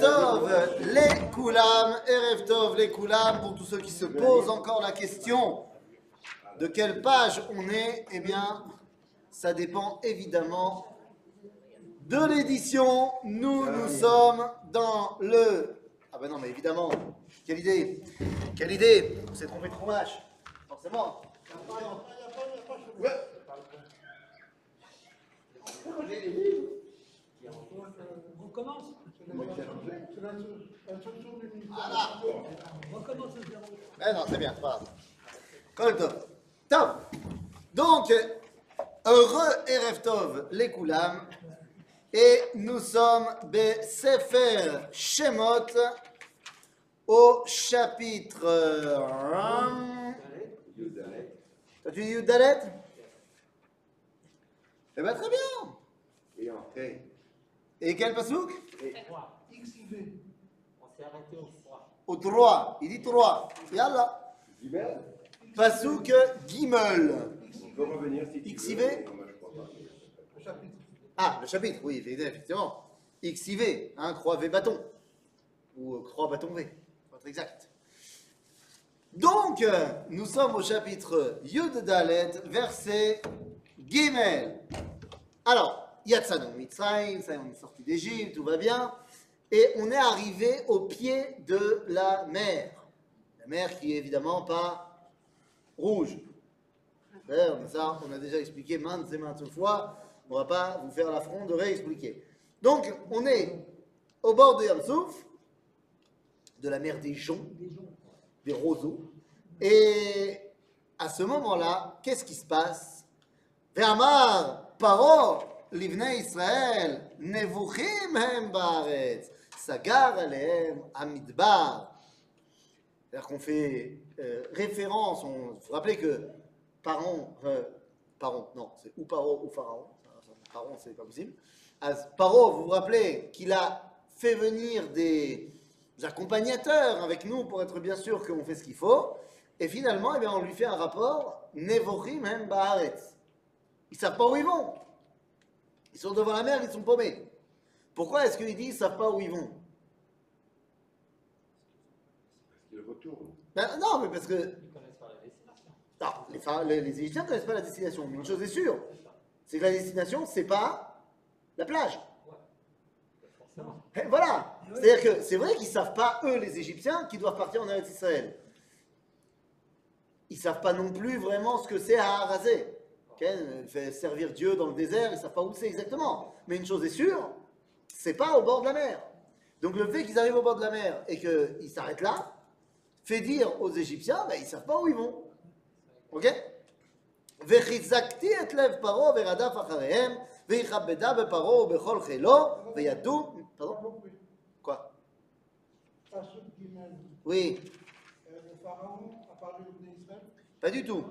Les Koulam, Erev les Koulam, pour tous ceux qui se posent encore la question de quelle page on est, eh bien, ça dépend évidemment de l'édition. Nous, nous sommes dans le... Ah ben non, mais évidemment, quelle idée Quelle idée On s'est trompé de fromage, forcément. Voilà. Zéro. Eh non, c'est bien, c'est pas grave. Tov. Donc, heureux Erev Tov, les Koulam. Et nous sommes Be Sefer Shemot au chapitre. euh, T'as dit Yudalet? Eh bien, très bien. Et après, Et quel pasouk? On s'est arrêté au 3. Au 3. Il dit 3. Yallah. Gimel, Pasouk Gimel. on peut revenir si tu XIV? crois pas. Ah, le chapitre, oui, effectivement. XIV, hein, croix V bâton. Ou euh, croix bâton V, pour être exact. Donc, euh, nous sommes au chapitre Yud Dalet, verset Gimel. Alors, Yatsanu Mitzrayim, ça on est sorti d'Égypte, tout va bien. Et on est arrivé au pied de la mer. La mer qui est évidemment pas rouge. Ça, on a déjà expliqué maintes et maintes fois. On va pas vous faire l'affront de réexpliquer. Donc, on est au bord de Yamsouf, de la mer des joncs, des roseaux. Et à ce moment-là, qu'est-ce qui se passe? Ve'amar paro livnei Israël nevuchim hem baaretz sagar alehem amidbar. C'est-à-dire qu'on fait euh, référence, on vous rappelez que euh, Paron, non, c'est ou Paro ou Pharaon, Paron c'est pas possible. As- Paro, vous vous rappelez qu'il a fait venir des accompagnateurs avec nous pour être bien sûr qu'on fait ce qu'il faut, et finalement, eh on lui fait un rapport, Nevochim hem baaretz. Ils savent pas où ils vont. Ils sont devant la mer, ils sont paumés. Pourquoi est-ce qu'il dit ils savent pas où ils vont? Il retourne. Ben, Non, mais parce que Ils connaissent pas la destination. Non, les, Phara- les, les Égyptiens ne connaissent pas la destination. Mais une chose est sûre, c'est que la destination, c'est pas la plage. Forcément. Et voilà. C'est-à-dire que c'est vrai qu'ils ne savent pas, eux, les Égyptiens, qui doivent partir en Eretz Israël. Ils ne savent pas non plus vraiment ce que c'est à Harazé okay, servir Dieu dans le désert, ils ne savent pas où c'est exactement. Mais une chose est sûre, c'est pas au bord de la mer. Donc le fait qu'ils arrivent au bord de la mer et qu'ils s'arrêtent là, fait dire aux Égyptiens, bah, ils ne savent pas où ils vont. Ok? Pardon? Quoi? Oui. Pas du tout.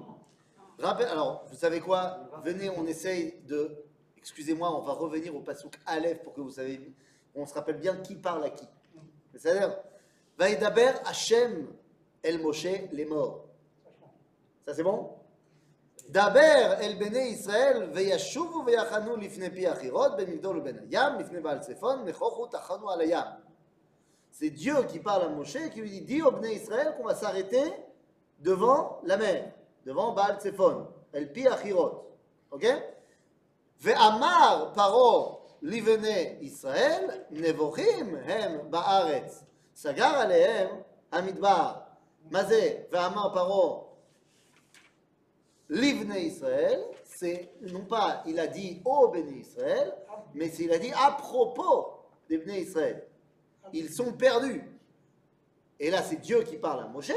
Alors, vous savez quoi? Venez, on essaye de. Excusez-moi, on va revenir au Passouk Aleph pour que vous savez. On se rappelle bien qui parle à qui. C'est-à-dire, Vaïdaber Hachem El Moshe les morts. Ça c'est bon? Daber El Bene Israël Veyashuvu Veyachanu Lifne Piachirot Ben Migdol Ben Hayam Lifne Baal Sefon Mechochu Tachanu Al C'est Dieu qui parle à Moshe qui lui dit Dis au Bene Israël qu'on va s'arrêter devant la mer devant Baal Tzefon, El Pi Achirot. Ok ואמר פרעה לבני ישראל נבוכים הם בארץ סגר עליהם המדבר. מה זה? ואמר פרעה L'Ivne Israël, c'est non pas il a dit au Béné Israël, mais c'est il a dit à propos des Béné Israël. Ils sont perdus. Et là, c'est Dieu qui parle à Moshe,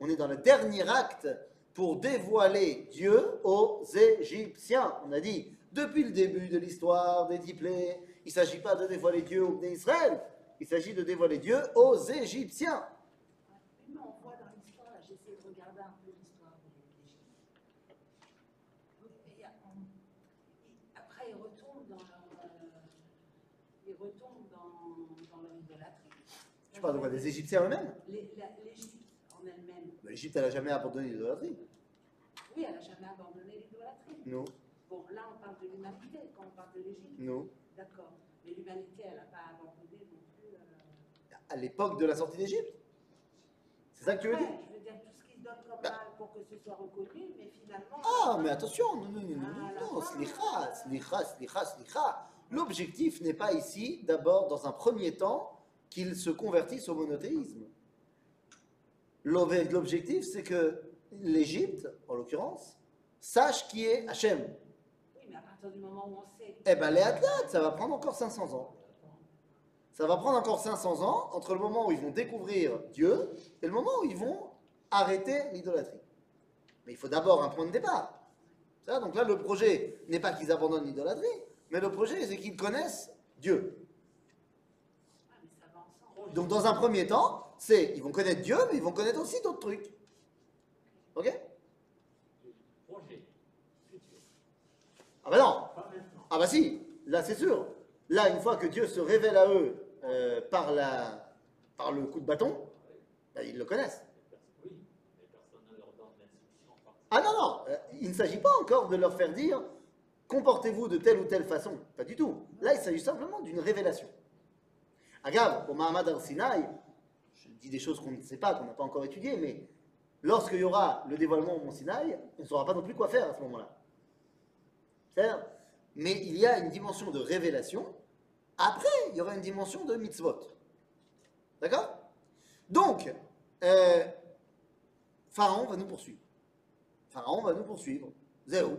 On est dans le dernier acte pour dévoiler Dieu aux Égyptiens. On a dit, depuis le début de l'histoire des dix il ne s'agit pas de dévoiler Dieu aux Israël, il s'agit de dévoiler Dieu aux Égyptiens. Mais on voit dans l'histoire, là, j'essaie de regarder un peu l'histoire de l'Égypte. Et, on- et après, ils retournent dans leur, euh, ils Tu parles de quoi Des Égyptiens eux-mêmes? L'Égypte, en elle-même. L'Égypte, elle n'a jamais abandonné l'idolâtrie. Oui, elle n'a jamais abandonné l'idolâtrie. Non, Bon, là, on parle de l'humanité quand on parle de l'Égypte. non. D'accord. Mais l'humanité, elle n'a pas abandonné non plus. euh, À l'époque de la sortie d'Égypte? C'est ça que tu veux dire? Je veux dire, tout ce qui se donne comme Bah. mal pour que ce soit reconnu, mais finalement. Ah, mais attention, non, non, non, non, non, slicha, slicha, slicha, slicha. L'objectif n'est pas ici, d'abord, dans un premier temps, qu'ils se convertissent au monothéisme. L'ob- L'objectif, c'est que l'Égypte, en l'occurrence, sache qui est Hachem. Oui, mais à partir du moment où on sait. Eh ben, les athlètes, ça va prendre encore 500 ans. Ça va prendre encore 500 ans entre le moment où ils vont découvrir Dieu et le moment où ils vont arrêter l'idolâtrie. Mais il faut d'abord un point de départ. Ça, donc là, le projet n'est pas qu'ils abandonnent l'idolâtrie, mais le projet, c'est qu'ils connaissent Dieu. Ah, mais ça va ensemble. Donc, dans un premier temps, c'est ils vont connaître Dieu, mais ils vont connaître aussi d'autres trucs. Ok? Ah bah non. Ah bah si, là c'est sûr. Là, une fois que Dieu se révèle à eux euh, par, la, par le coup de bâton, bah, ils le connaissent. Ah non, non, euh, il ne s'agit pas encore de leur faire dire comportez-vous de telle ou telle façon. Pas du tout. Là, il s'agit simplement d'une révélation. Agave, au Mahamad al-Sinaï, je dis des choses qu'on ne sait pas, qu'on n'a pas encore étudiées, mais lorsqu'il y aura le dévoilement au Mont Sinaï, on ne saura pas non plus quoi faire à ce moment-là. Mais il y a une dimension de révélation. Après, il y aura une dimension de mitzvot. D'accord? Donc, euh, Pharaon va nous poursuivre. Pharaon va nous poursuivre. Zéro.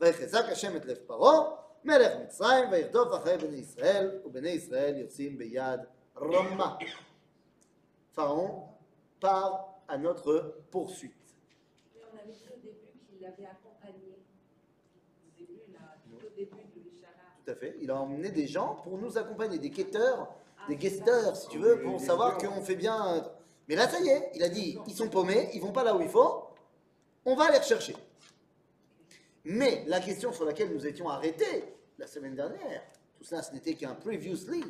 ויחזק השם את לב פרעה, מלך מצרים, וירדוף אחרי בני ישראל, ובני ישראל יוצאים ביד רמה. Pharaon part à notre poursuite. Mais on avait dit au début qu'il l'avait accompagné. Au début, là, tout au début de l'Ishara. Tout à fait. Il a emmené des gens pour nous accompagner, des quêteurs, Ah, des c'est guesteurs, ça. si tu veux, Des pour savoir guesteurs. qu'on fait bien. euh, Mais là, ça y est, il a dit, ils sont paumés, ils vont pas là où il faut, on va les rechercher. Mais la question sur laquelle nous étions arrêtés la semaine dernière, tout ça, ce n'était qu'un previously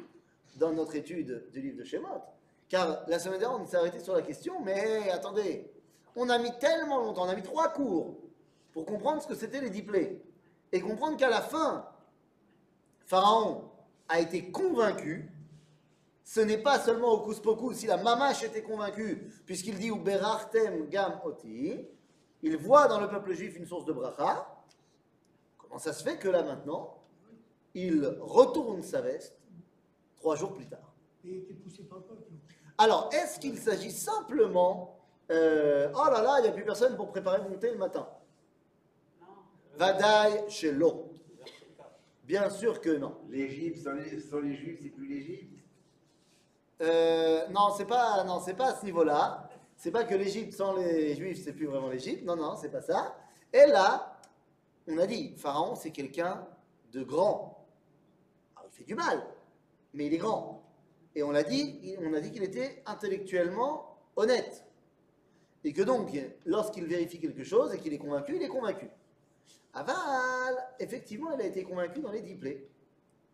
dans notre étude du livre de Shemot. Car la semaine dernière, on s'est arrêté sur la question, mais attendez, on a mis tellement longtemps, on a mis trois cours pour comprendre ce que c'était les diplés. Et comprendre qu'à la fin, Pharaon a été convaincu, ce n'est pas seulement au Pokus, si la mamache était convaincue, puisqu'il dit gam oti, il voit dans le peuple juif une source de bracha. Comment ça se fait que là maintenant, il retourne sa veste trois jours plus tard. Alors, est-ce qu'il s'agit simplement, euh, oh là là, il n'y a plus personne pour préparer mon thé le matin? Vadaï chez l'eau. Bien sûr que non. L'Égypte, sans les, sans les Juifs, c'est plus l'Égypte. Euh, non, c'est pas, non, c'est pas à ce niveau-là. C'est pas que l'Égypte sans les Juifs, c'est plus vraiment l'Égypte. Non, non, c'est pas ça. Et là, on a dit, Pharaon, c'est quelqu'un de grand. Alors, il fait du mal, mais il est grand. Et on l'a dit, on a dit qu'il était intellectuellement honnête. Et que donc, lorsqu'il vérifie quelque chose et qu'il est convaincu, il est convaincu. Aval, effectivement, il a été convaincu dans les diplés,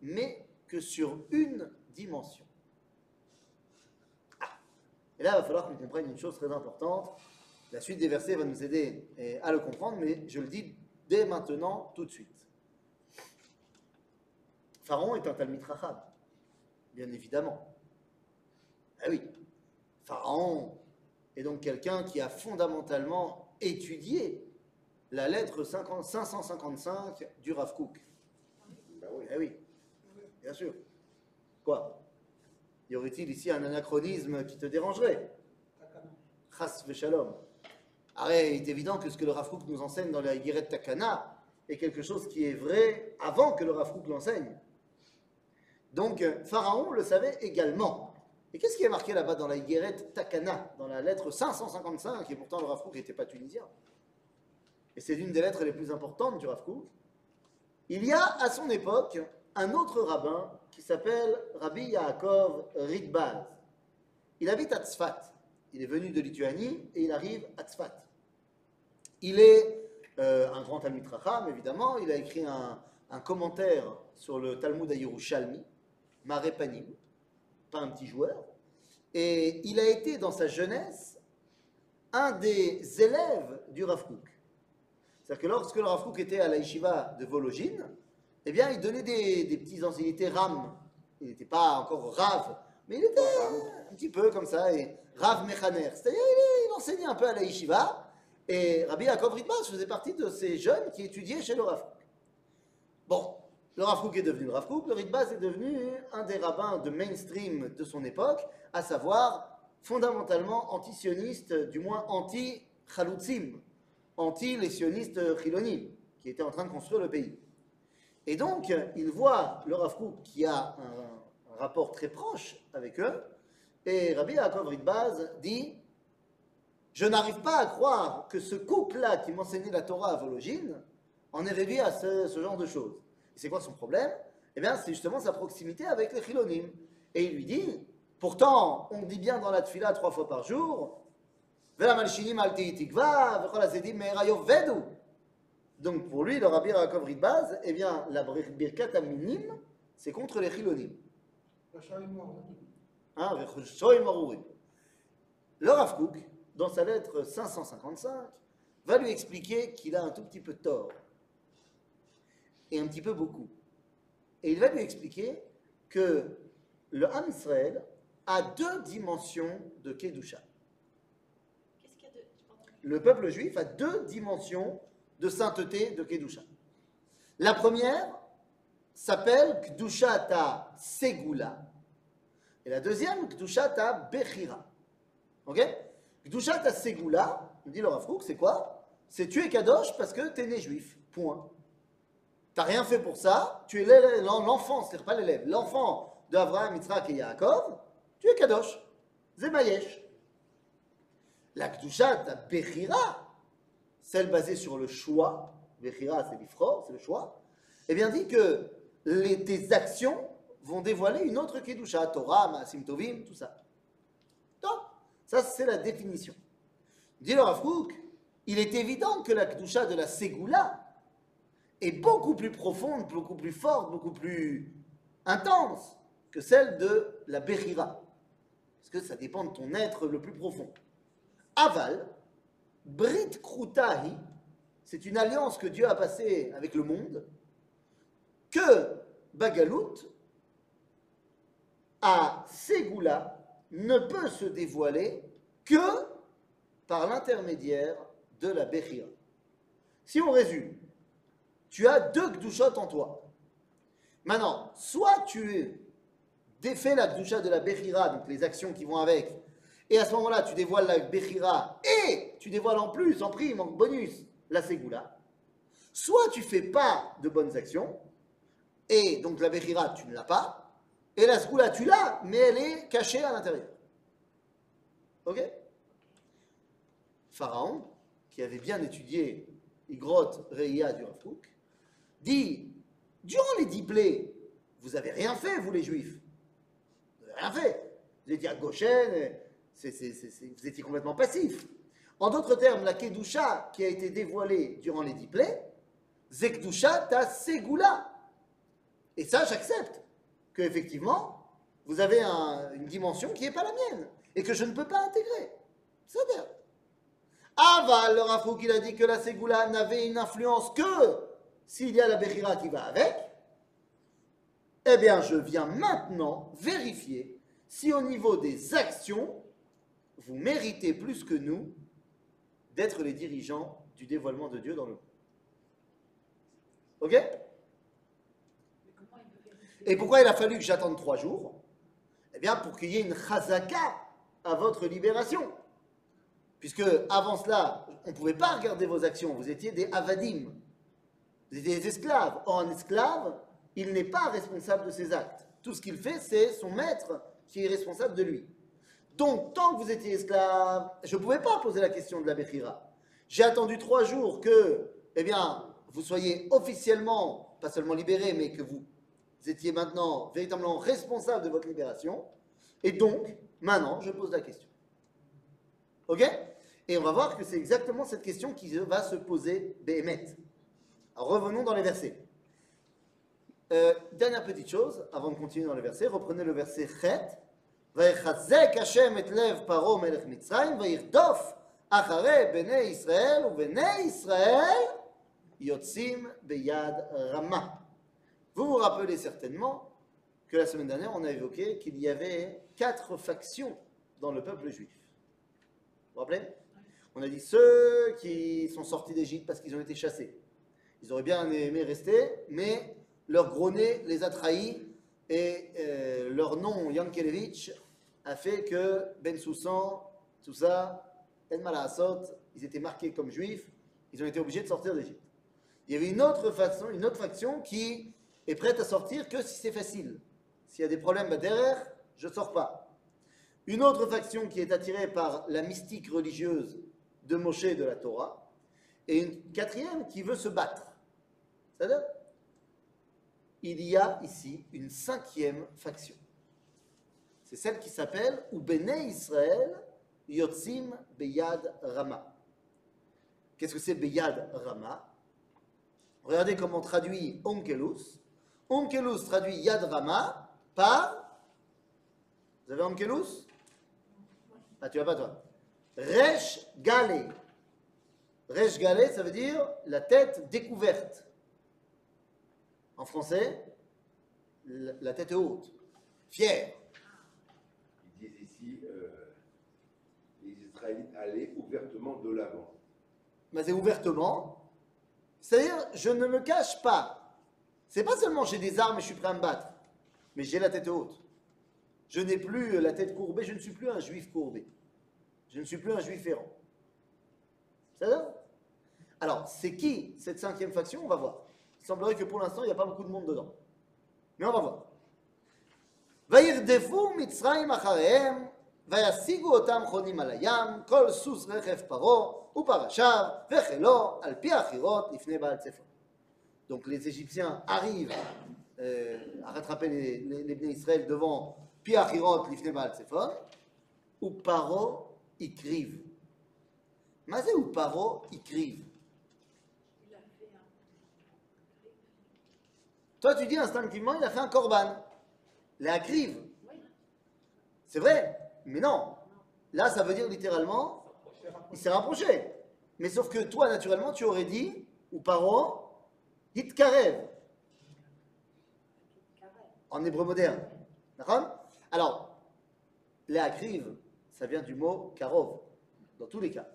mais que sur une dimension. Et là, il va falloir qu'on comprenne une chose très importante. La suite des versets va nous aider eh, à le comprendre, mais je le dis dès maintenant, tout de suite. Pharaon est un Talmid Rachab, bien évidemment. Ah oui, Pharaon est donc quelqu'un qui a fondamentalement étudié la lettre 50 555 du Rav Kook. Bah oui. Eh oui, bien sûr. Quoi? Y aurait-il ici un anachronisme qui te dérangerait? Chas v'shalom. Arrête, il est évident que ce que le Rav nous enseigne dans la Yiret Takana est quelque chose qui est vrai avant que le Rav l'enseigne. Donc, Pharaon le savait également. Et qu'est-ce qui est marqué là-bas dans la Higueret Takana, dans la lettre 555, et pourtant le Rav n'était pas tunisien Et c'est l'une des lettres les plus importantes du Rav. Il y a à son époque un autre rabbin qui s'appelle Rabbi Yaakov Ritbaz. Il habite à Tzfat. Il est venu de Lituanie et il arrive à Tzfat. Il est euh, un grand Talmud Racham, évidemment. Il a écrit un, un commentaire sur le Talmud à Yerushalmi, Mare Panim, pas un petit joueur. Et il a été, dans sa jeunesse, un des élèves du Rav Kook. C'est-à-dire que lorsque le Rav Kook était à la yeshiva de Vologine, eh bien, il donnait des, des petits enseignements. Il était Ram. Il n'était pas encore Rav, mais il était un petit peu comme ça. Et Rav Mechaner. C'est-à-dire, il, il enseignait un peu à la yeshiva. Et Rabbi Yaakov Ritmas faisait partie de ces jeunes qui étudiaient chez le Rav. Bon, le Rav est devenu le Rav le Ritbaz est devenu un des rabbins de mainstream de son époque, à savoir fondamentalement anti-sioniste, du moins anti-chaloutzim, anti-les sionistes chilonim, qui étaient en train de construire le pays. Et donc, il voit le Rav qui a un, un rapport très proche avec eux, et Rabbi Yaakov Ritbaz dit Je n'arrive pas à croire que ce Kook-là qui m'enseignait la Torah à Vologine en est réduit à ce, ce genre de choses. C'est quoi son problème? Eh bien, c'est justement sa proximité avec les Chilonim. Et il lui dit Pourtant, on dit bien dans la Tfila trois fois par jour. Donc pour lui, le Rabbi Yaakov Ritbaz, eh bien, la birkat minim, c'est contre les Chilonim. Hein. Le Rav Kook, dans sa lettre 555, va lui expliquer qu'il a un tout petit peu tort. Et un petit peu beaucoup. Et il va lui expliquer que le Ham Israël a deux dimensions de Kedusha. Qu'est-ce qu'il y a de. j'ai pas entendu. Le peuple juif a deux dimensions de sainteté de Kedusha. La première s'appelle Kedusha ta Segula. Et la deuxième, Kedusha ta Bechira. Ok? Kedusha ta Segula, dit le Rav Kook, c'est quoi? C'est tu es Kadosh parce que tu es né juif. Point. Tu rien fait pour ça, tu es l'enfant, c'est-à-dire pas l'élève, l'enfant d'Abraham, Yitzhak et Yaakov, tu es Kadosh. Zemayesh. La Kedusha ta Bechira, celle basée sur le choix, Bechira c'est l'ifro, c'est le choix, eh bien dit que tes actions vont dévoiler une autre Kedusha, Torah, Maasim Tovim, tout ça. Ça c'est la définition. Dit le il est évident que la Kedusha de la Ségoula est beaucoup plus profonde, beaucoup plus forte, beaucoup plus intense que celle de la Bechira. Parce que ça dépend de ton être le plus profond. Aval, Brit Krutahi, c'est une alliance que Dieu a passée avec le monde, que Bagalout, à Ségoula, ne peut se dévoiler que par l'intermédiaire de la Bechira. Si on résume, tu as deux Gdushot en toi. Maintenant, soit tu défais la Gdusha de la Bechira, donc les actions qui vont avec, et à ce moment-là, tu dévoiles la Bechira, et tu dévoiles en plus, en prime, en bonus, la Ségoula. Soit tu fais pas de bonnes actions, et donc la Bechira, tu ne l'as pas, et la Ségoula, tu l'as, mais elle est cachée à l'intérieur. Ok? Pharaon, qui avait bien étudié Igrot Reia du Rav Kook, dit Durant les dix plaies, vous n'avez rien fait, vous les juifs. Vous n'avez rien fait. Vous étiez à Goshen, vous étiez complètement passif. En d'autres termes, la Kedusha qui a été dévoilée durant les dix plaies, Zekdusha ta Segula. Et ça, j'accepte que effectivement, vous avez un- une dimension qui n'est pas la mienne et que je ne peux pas intégrer. C'est bien. Aval, le il a dit que la Ségoula n'avait une influence que s'il y a la Bechira qui va avec. Eh bien, je viens maintenant vérifier si au niveau des actions, vous méritez plus que nous d'être les dirigeants du dévoilement de Dieu dans le monde. Ok Mais comment il peut vérifier Et pourquoi il a fallu que j'attende trois jours? Eh bien, pour qu'il y ait une chazaka à votre libération. Puisque avant cela, on ne pouvait pas regarder vos actions, vous étiez des avadim, des esclaves. Or, un esclave, il n'est pas responsable de ses actes. Tout ce qu'il fait, c'est son maître qui est responsable de lui. Donc, tant que vous étiez esclave, je ne pouvais pas poser la question de la Bechira. J'ai attendu trois jours que, eh bien, vous soyez officiellement, pas seulement libéré, mais que vous étiez maintenant véritablement responsable de votre libération. Et donc, maintenant, je pose la question. Ok Et on va voir que c'est exactement cette question qui va se poser Béhémet. Alors, revenons dans les versets. Euh, dernière petite chose, avant de continuer dans les versets, reprenez le verset Chet. ויחזק השם את לב פרעה מלך מצרים וירדוף אחרי בני ישראל ובני ישראל יוצאים ביד רמה. Vous vous rappelez certainement que la semaine dernière on a évoqué qu'il y avait quatre factions dans le peuple juif. Vous vous rappelez? On a dit ceux qui sont sortis d'Égypte parce qu'ils ont été chassés. Ils auraient bien aimé rester, mais leur gros nez les a trahis et euh, leur nom, Yankelevitch, a fait que Ben Soussan, tout ça, El Malasot, ils étaient marqués comme juifs, ils ont été obligés de sortir d'Égypte. Il y avait une autre façon, une autre faction qui est prête à sortir que si c'est facile. S'il y a des problèmes derrière, je ne sors pas. Une autre faction qui est attirée par la mystique religieuse de Moshe et de la Torah, et une quatrième qui veut se battre. C'est-à-dire, il y a ici une cinquième faction. C'est celle qui s'appelle Ubene Israël Yotzim Beyad Rama. Qu'est-ce que c'est Beyad Rama? Regardez comment traduit Onkelus. Onkelus traduit Yad Rama par. Vous avez Onkelus? Ah, tu vas pas toi. Resh Galé. Resh Galé, ça veut dire la tête découverte. En français, la la tête haute, fière. Ils disent ici, euh, les Israélites allaient ouvertement de l'avant. mais c'est ouvertement. C'est-à-dire, je ne me cache pas. C'est pas seulement j'ai des armes et je suis prêt à me battre, mais j'ai la tête haute. Je n'ai plus la tête courbée, je ne suis plus un juif courbé. Je ne suis plus un juif errant. C'est ça Alors, c'est qui cette cinquième faction On va voir. Il semblerait que pour l'instant, il n'y a pas beaucoup de monde dedans. Mais on va voir. וירדפו מצרים אחריהם, וישיגו אותם חונים על הים, כל סוס רכב פרעה ופרשיו וחילו, על פי החירות לפני בעל צפון. Donc les Égyptiens arrivent euh, à rattraper les, les, Israël devant Piachirot l'ifne Baal Tzefon, ou Paro Ikriv. C'est ou Paro Ikriv. Toi tu dis instinctivement il a fait un korban. La. Oui. C'est vrai, mais non. Là ça veut dire littéralement il s'est rapproché. Mais sauf que toi naturellement tu aurais dit ou Paro Hitkarev. En hébreu moderne. Alors, les akriv, ça vient du mot karov, dans tous les cas.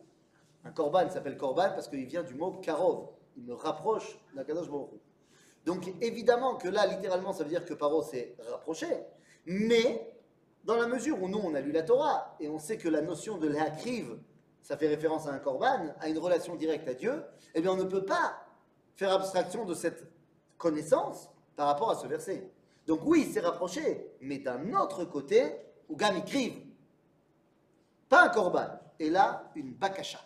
Un korban s'appelle korban parce qu'il vient du mot karov. Il me rapproche d'Akadosh Baruch. Donc, évidemment que là, littéralement, ça veut dire que Paro s'est rapproché. Mais, dans la mesure où nous, on a lu la Torah et on sait que la notion de l'akriv, ça fait référence à un korban, à une relation directe à Dieu, eh bien, on ne peut pas faire abstraction de cette connaissance par rapport à ce verset. Donc oui, il s'est rapproché, mais d'un autre côté, où Gam écrive, pas un korban, et là, une bakasha.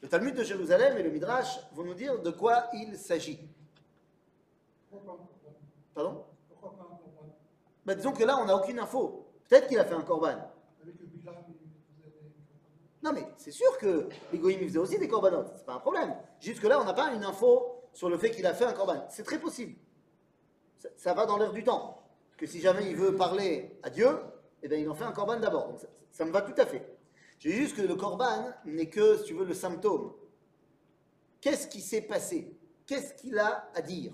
Le Talmud de Jérusalem et le Midrash vont nous dire de quoi il s'agit. Pourquoi pas un corban Pardon? Pourquoi pas un corban bah, Disons que là, on n'a aucune info. Peut-être qu'il a fait un korban. Avec le bilan, vous avez un corban. Non, mais c'est sûr que les goïms faisaient aussi des corbanotes, c'est pas un problème. Juste que là, on n'a pas une info sur le fait qu'il a fait un corban. C'est très possible. Ça, va dans l'air du temps. Que si jamais il veut parler à Dieu, eh bien, il en fait un corban d'abord. Ça, me va tout à fait. J'ai juste que le corban n'est que, si tu veux, le symptôme. Qu'est-ce qui s'est passé? Qu'est-ce qu'il a à dire?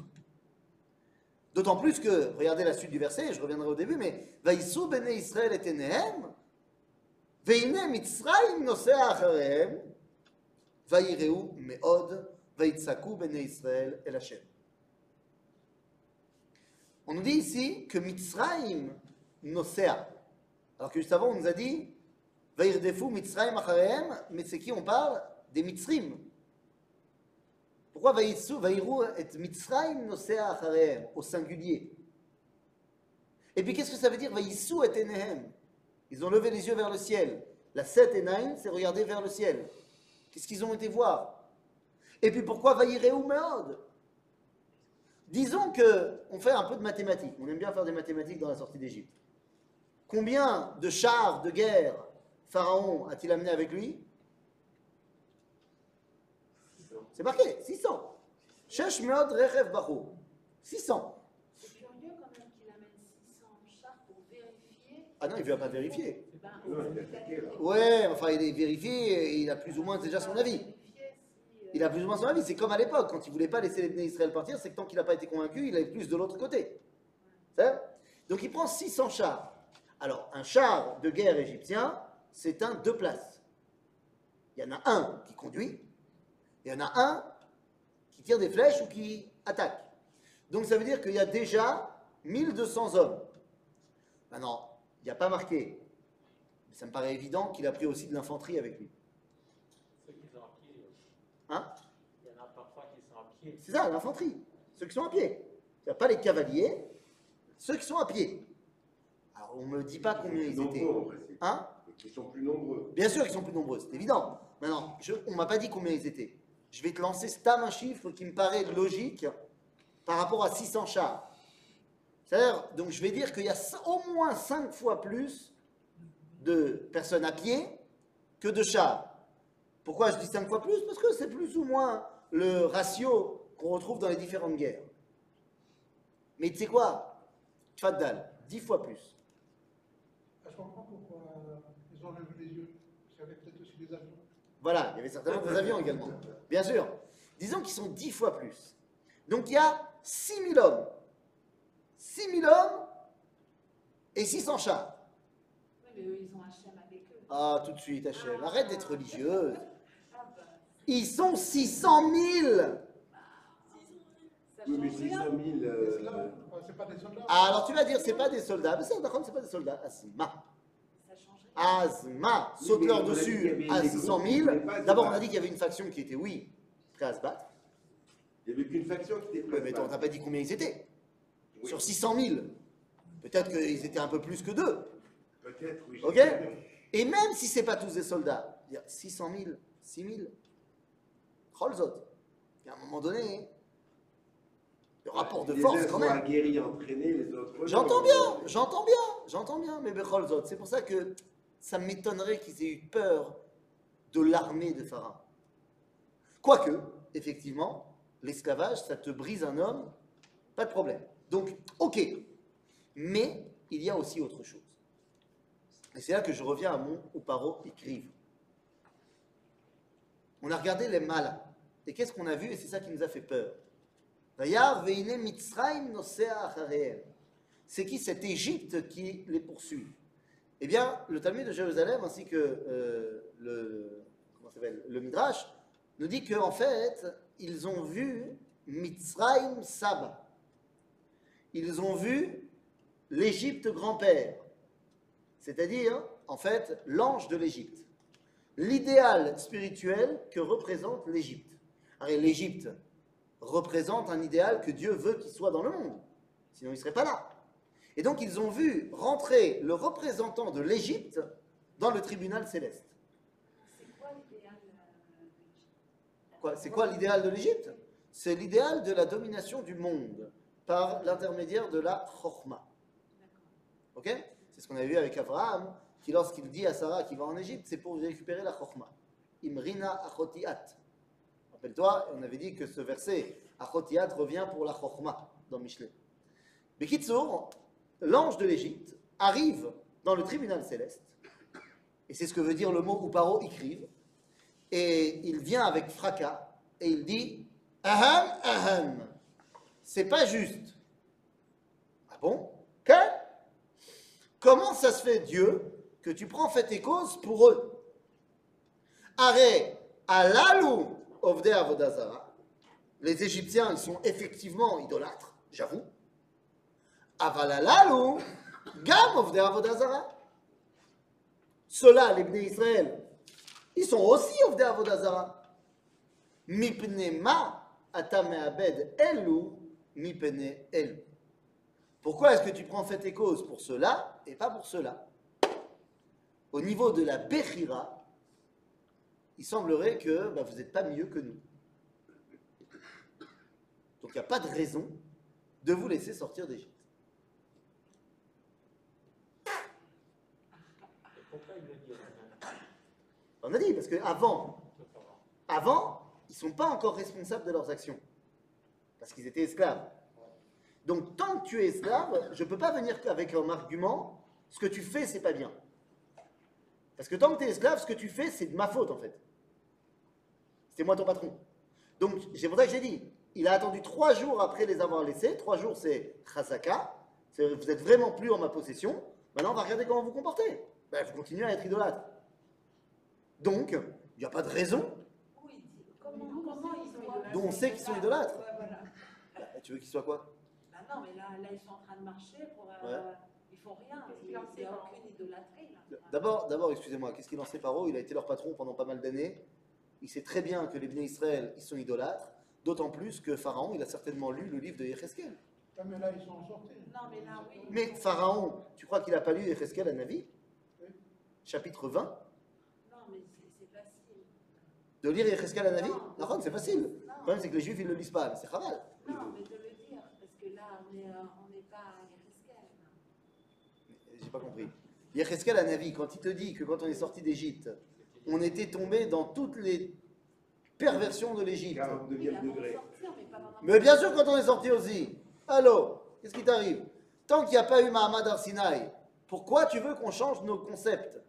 D'autant plus que, regardez la suite du verset, je reviendrai au début, mais Vaïsou bene Israël et Enehem, והנה מצרים נוסע אחריהם, ויראו מאוד, ויצעקו בני ישראל אל השם. On nous dit ici que Mitzrayim nosea. Alors que juste avant, on nous a dit Vairdefu Mitzrayim acharehem, mais c'est qui on parle Des Mitzrim. Pourquoi Vaïtsu, Vaïrou et Mitzrayim nosea acharehem, au singulier Et puis qu'est-ce que ça veut dire Vaïsou et Enehem. ils ont levé les yeux vers le ciel. La 7 et 9, c'est regarder vers le ciel. Qu'est-ce qu'ils ont été voir? Et puis pourquoi Vaïreu Meod Disons que on fait un peu de mathématiques. On aime bien faire des mathématiques dans la sortie d'Égypte. Combien de chars de guerre Pharaon a-t-il amené avec lui? C'est marqué, 600. Shesh Meod Rechev Bacho. 600. C'est curieux quand même qu'il amène 600 chars pour vérifier. Ah non, il ne va pas vérifier. Ouais, enfin, il est vérifié et il a plus ou moins déjà son avis. Il a plus ou moins son avis. C'est comme à l'époque, quand il voulait pas laisser les Bnei Israël partir, c'est que tant qu'il n'a pas été convaincu, il avait plus de l'autre côté. Donc il prend 600 chars. Alors, un char de guerre égyptien, c'est un deux places. Il y en a un qui conduit, il y en a un qui tire des flèches ou qui attaque. Donc ça veut dire qu'il y a déjà 1200 hommes. Maintenant, il n'y a pas marqué, mais ça me paraît évident qu'il a pris aussi de l'infanterie avec lui. Ceux qui sont à pied. aussi. Hein? Il y en a parfois qui sont à pied. C'est ça, l'infanterie. Ceux qui sont à pied. Il n'y a pas les cavaliers, ceux qui sont à pied. Alors, on ne me dit pas combien ils étaient. Hein? qui sont plus nombreux. Bien sûr qu'ils sont plus nombreux, c'est évident. Maintenant, je- on ne m'a pas dit combien ils étaient. Je vais te lancer stam un chiffre qui me paraît logique par rapport à 600 chars. C'est-à-dire, donc je vais dire qu'il y a au moins 5 fois plus de personnes à pied que de chars. Pourquoi je dis 5 fois plus? Parce que c'est plus ou moins le ratio qu'on retrouve dans les différentes guerres. Mais tu sais quoi? Tfaddal, 10 fois plus. Ah, Je comprends pourquoi euh, ils ont levé les yeux. Qu'il y avait peut-être aussi des avions. Voilà, il y avait certainement des avions également. Bien sûr. Disons qu'ils sont 10 fois plus. Donc il y a 6000 hommes. 6000 hommes et 600 chars. Oui, mais eux, ils ont Hachem avec eux. Ah, tout de suite, Hachem. Arrête d'être religieuse. Ah, bah, Ils sont 600 000. ça Oui, mais change 600 rien. 000. Mais euh, c'est pas des soldats. Ah, alors tu vas dire, c'est pas des soldats. Mais c'est d'accord, c'est pas des soldats. Asma. Asma. Saute-leur dessus à des 600 groupes qui 000. voulaient pas se D'abord, on a dit qu'il y avait une faction qui était, oui, prêt à se battre. Il n'y avait qu'une faction qui était prête. mais on t'a pas dit combien ils étaient. Oui. Sur 600 000. Peut-être qu'ils étaient un peu plus que deux. Peut-être, oui. Ok Et même si c'est pas tous des soldats, il y a 600 000, 6 000, Cholzot. Il y a un moment donné, le rapport de Les force quand même. les autres. J'entends bien, j'entends bien, j'entends bien, mais Becholzot. C'est pour ça que ça m'étonnerait qu'ils aient eu peur de l'armée de Pharaon. Quoique, effectivement, l'esclavage, ça te brise un homme, pas de problème. Donc, ok. Mais il y a aussi autre chose. Et c'est là que je reviens à mon ou paro écrive. On a regardé les malins. Et qu'est-ce qu'on a vu? Et c'est ça qui nous a fait peur. C'est qui? Cette Égypte qui les poursuit Eh bien, le Talmud de Jérusalem ainsi que euh, le, le Midrash nous dit qu'en fait, ils ont vu Mitzrayim Saba. Ils ont vu l'Égypte grand-père. C'est-à-dire, en fait, l'ange de l'Égypte. L'idéal spirituel que représente l'Égypte. L'Égypte représente un idéal que Dieu veut qu'il soit dans le monde. Sinon, il ne serait pas là. Et donc, ils ont vu rentrer le représentant de l'Égypte dans le tribunal céleste. C'est quoi l'idéal de l'Égypte? Quoi, C'est quoi l'idéal de l'Égypte? C'est l'idéal de la domination du monde par l'intermédiaire de la chorma. Ok? C'est ce qu'on avait vu avec Abraham, qui lorsqu'il dit à Sarah qu'il va en Égypte, c'est pour récupérer la chorma. Imrina achotiat. Rappelle-toi, on avait dit que ce verset, achotiat, revient pour la chorma dans Michelet. Mais Kitsour, l'ange de l'Égypte, arrive dans le tribunal céleste, et c'est ce que veut dire le mot Uparo écrive, et il vient avec fracas, et il dit Aham, aham, c'est pas juste. Ah bon? Quel Comment ça se fait, Dieu, que tu prends fait et cause pour eux? Arrêt, alalu ovde avodazara. Les Égyptiens, ils sont effectivement idolâtres, j'avoue. Avalalalu, gam ovde avodazara. Ceux-là, les Bnei Israël, ils sont aussi ovde avodazara. Mipne ma ata elu mipne elu. Pourquoi est-ce que tu prends fait et cause pour cela et pas pour cela? Au niveau de la Bechira, il semblerait que bah, vous n'êtes pas mieux que nous. Donc il n'y a pas de raison de vous laisser sortir d'Égypte. On a dit, parce qu'avant, avant, ils ne sont pas encore responsables de leurs actions. Parce qu'ils étaient esclaves. Donc tant que tu es esclave, je ne peux pas venir avec un argument, ce que tu fais, c'est pas bien. Parce que tant que tu es esclave, ce que tu fais, c'est de ma faute en fait. C'est moi ton patron. Donc c'est pour ça que j'ai dit, il a attendu trois jours après les avoir laissés. Trois jours, c'est chasaka. C'est vous êtes vraiment plus en ma possession. Maintenant, on va regarder comment vous comportez. Ben, vous continuez à être idolâtre. Donc, il n'y a pas de raison Comment, comment ils sont idolâtres? Dont on sait qu'ils sont idolâtres. Tu veux qu'ils soient quoi? Bah non, mais là, là, ils sont en train de marcher pour. euh, Ils font rien. Il qu'il n'y a aucune idolâtrie. Là. D'abord, d'abord, excusez-moi, qu'est-ce qu'il en sait Paro? Il a été leur patron pendant pas mal d'années. Il sait très bien que les Bnei Israël, ils sont idolâtres. D'autant plus que Pharaon, il a certainement lu le livre de Yecheskel. Ah, mais là, ils sont sortis. Non, mais là, oui. Mais Pharaon, tu crois qu'il n'a pas lu Yecheskel à Navi? Chapitre 20 Non, mais c'est- facile. De lire Yecheskel à Navi? Non. Non, c'est facile. Le problème, c'est que les Juifs, ils ne le lisent pas. mais C'est chaval. Non, mais de le dire, parce que là, on n'est n'est pas à Yereskel. J'ai pas compris. Yecheskel à Navi, quand il te dit que quand on est sorti d'Égypte, on était tombé dans toutes les perversions de l'Égypte. 42e Oui, avant de degré. sortir, mais bien sûr, quand on est sorti aussi. Allô, qu'est-ce qui t'arrive? Tant qu'il n'y a pas eu Mahamad Arsinaï, pourquoi tu veux qu'on change nos concepts?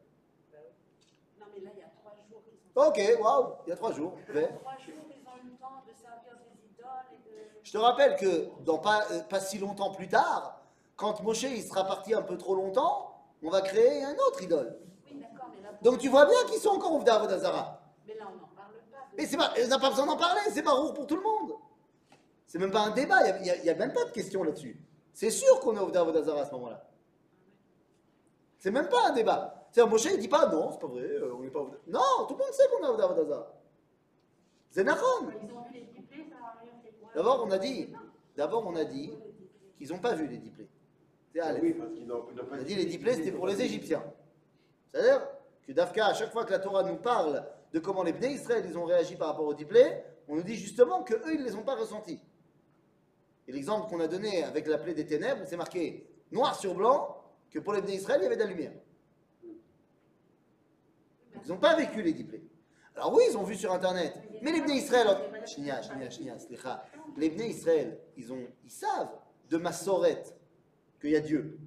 Non, mais là, il y a trois jours qu'ils sont Ok, waouh, il y a trois jours. fait. Trois jours, ils ont eu le temps de servir des idoles et de. Je te rappelle que dans pas, euh, pas si longtemps plus tard, quand Moshe il sera parti un peu trop longtemps, on va créer un autre idole. Oui, d'accord, mais là. Donc tu vois bien qu'ils sont encore au Vodazara. Mais là, on n'en parle pas. Mais c'est pas, on n'a pas besoin d'en parler, c'est barour pour tout le monde. C'est même pas un débat, il n'y a, même pas de question là-dessus. C'est sûr qu'on est au Vodazara à ce moment-là. C'est même pas un débat. C'est Moshe il dit pas non, c'est pas vrai, euh, on n'est pas au Non, tout le monde sait qu'on est au Vodazara. C'est. Ils ont vu les ça a rien fait quoi D'abord on a dit, d'abord on a dit qu'ils n'ont pas vu les diplés. C'est Aleph. Oui, parce qu'ils n'ont ils n'ont pas On a dit les diplés, c'était pour les Égyptiens. C'est-à-dire que Dafka, à chaque fois que la Torah nous parle de comment les Bnei Israël ils ont réagi par rapport aux diplés, on nous dit justement que eux ils ne les ont pas ressentis. Et l'exemple qu'on a donné avec la plaie des ténèbres, c'est marqué noir sur blanc que pour les Bnei Israël il y avait de la lumière. Ils n'ont pas vécu les diplés. Alors oui, ils ont vu sur internet. Mais les Bnei Israël, les Bnei Israël, ils, ont, ils savent de Massoret qu'il y a Dieu.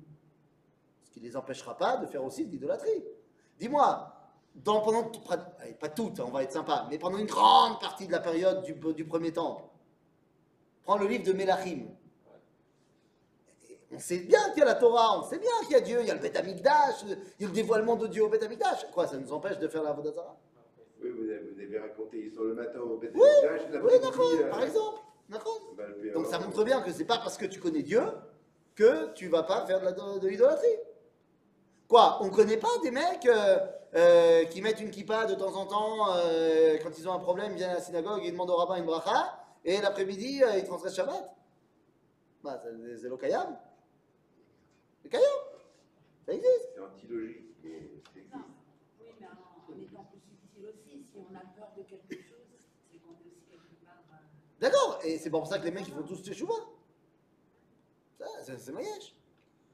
Ce qui ne les empêchera pas de faire aussi de l'idolâtrie. Dis-moi, pendant, pas toutes, hein, on va être sympa, mais pendant une grande partie de la période du, premier temple, prends le livre de Mélachim. On sait bien qu'il y a la Torah, on sait bien qu'il y a Dieu, il y a le Beth il y a le dévoilement de Dieu au Beth. Quoi, ça nous empêche de faire la Vodazara Oui, vous avez, vous avez raconté, ils sont le matin au Beth Oui, Oui, euh, par exemple. D'accord bah, le Donc ça alors, montre bien que c'est pas parce que tu connais Dieu que tu vas pas faire de, l'idolâtrie. Quoi On connaît pas des mecs euh, euh, qui mettent une kippa de temps en temps euh, quand ils ont un problème, ils viennent à la synagogue, ils demandent au rabbin une bracha et l'après-midi euh, ils transgressent Shabbat. Bah, c'est c'est l'okayam. C'est kayam. Ça existe. C'est antilogique, mais ça existe. Non, oui, mais en, en étant plus subtil aussi, si on a peur de quelque chose, c'est qu'on est aussi quelque part. euh, D'accord. Et c'est pour ça que les mecs ils font tous teshuva. Ça, c'est c'est mayesh.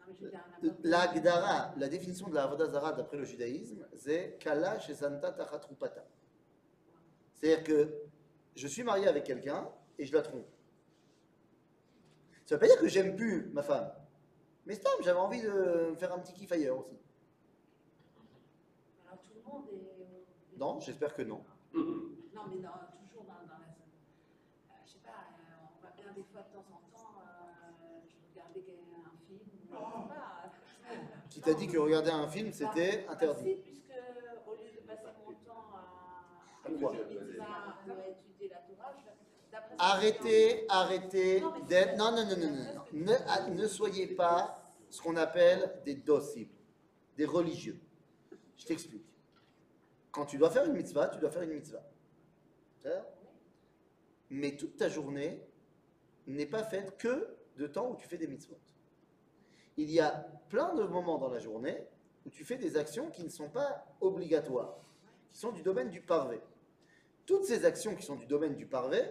Non, mais je veux dire, on a peur de- La Gdara, la définition de la Zarah d'après le judaïsme, c'est Kala Shesanta Tachatrupata. C'est-à-dire que je suis marié avec quelqu'un et je la trompe. Ça veut pas dire que j'aime plus ma femme. Mais stop, j'avais envie de me faire un petit kiff ailleurs aussi. Alors tout le monde est. Non, j'espère que non. Non, mais dans- toujours dans, dans la zone. Euh, je sais pas, euh, on va bien des fois de temps en temps, euh, je regardais un film, ou je sais pas. Qui t'a dit que regarder un film c'était Bah, interdit si, puisque au lieu de passer mon temps à, étudier la Torah, Arrêtez, arrêtez Non, d'être. Non, non, non, non, non. non. Ne, ah, ne soyez pas ce qu'on appelle des docibles, des religieux. Je t'explique. Quand tu dois faire une mitzvah, tu dois faire une mitzvah. Mais toute ta journée n'est pas faite que de temps où tu fais des mitzvot. il y a plein de moments dans la journée où tu fais des actions qui ne sont pas obligatoires, qui sont du domaine du parvé. Toutes ces actions qui sont du domaine du parvé,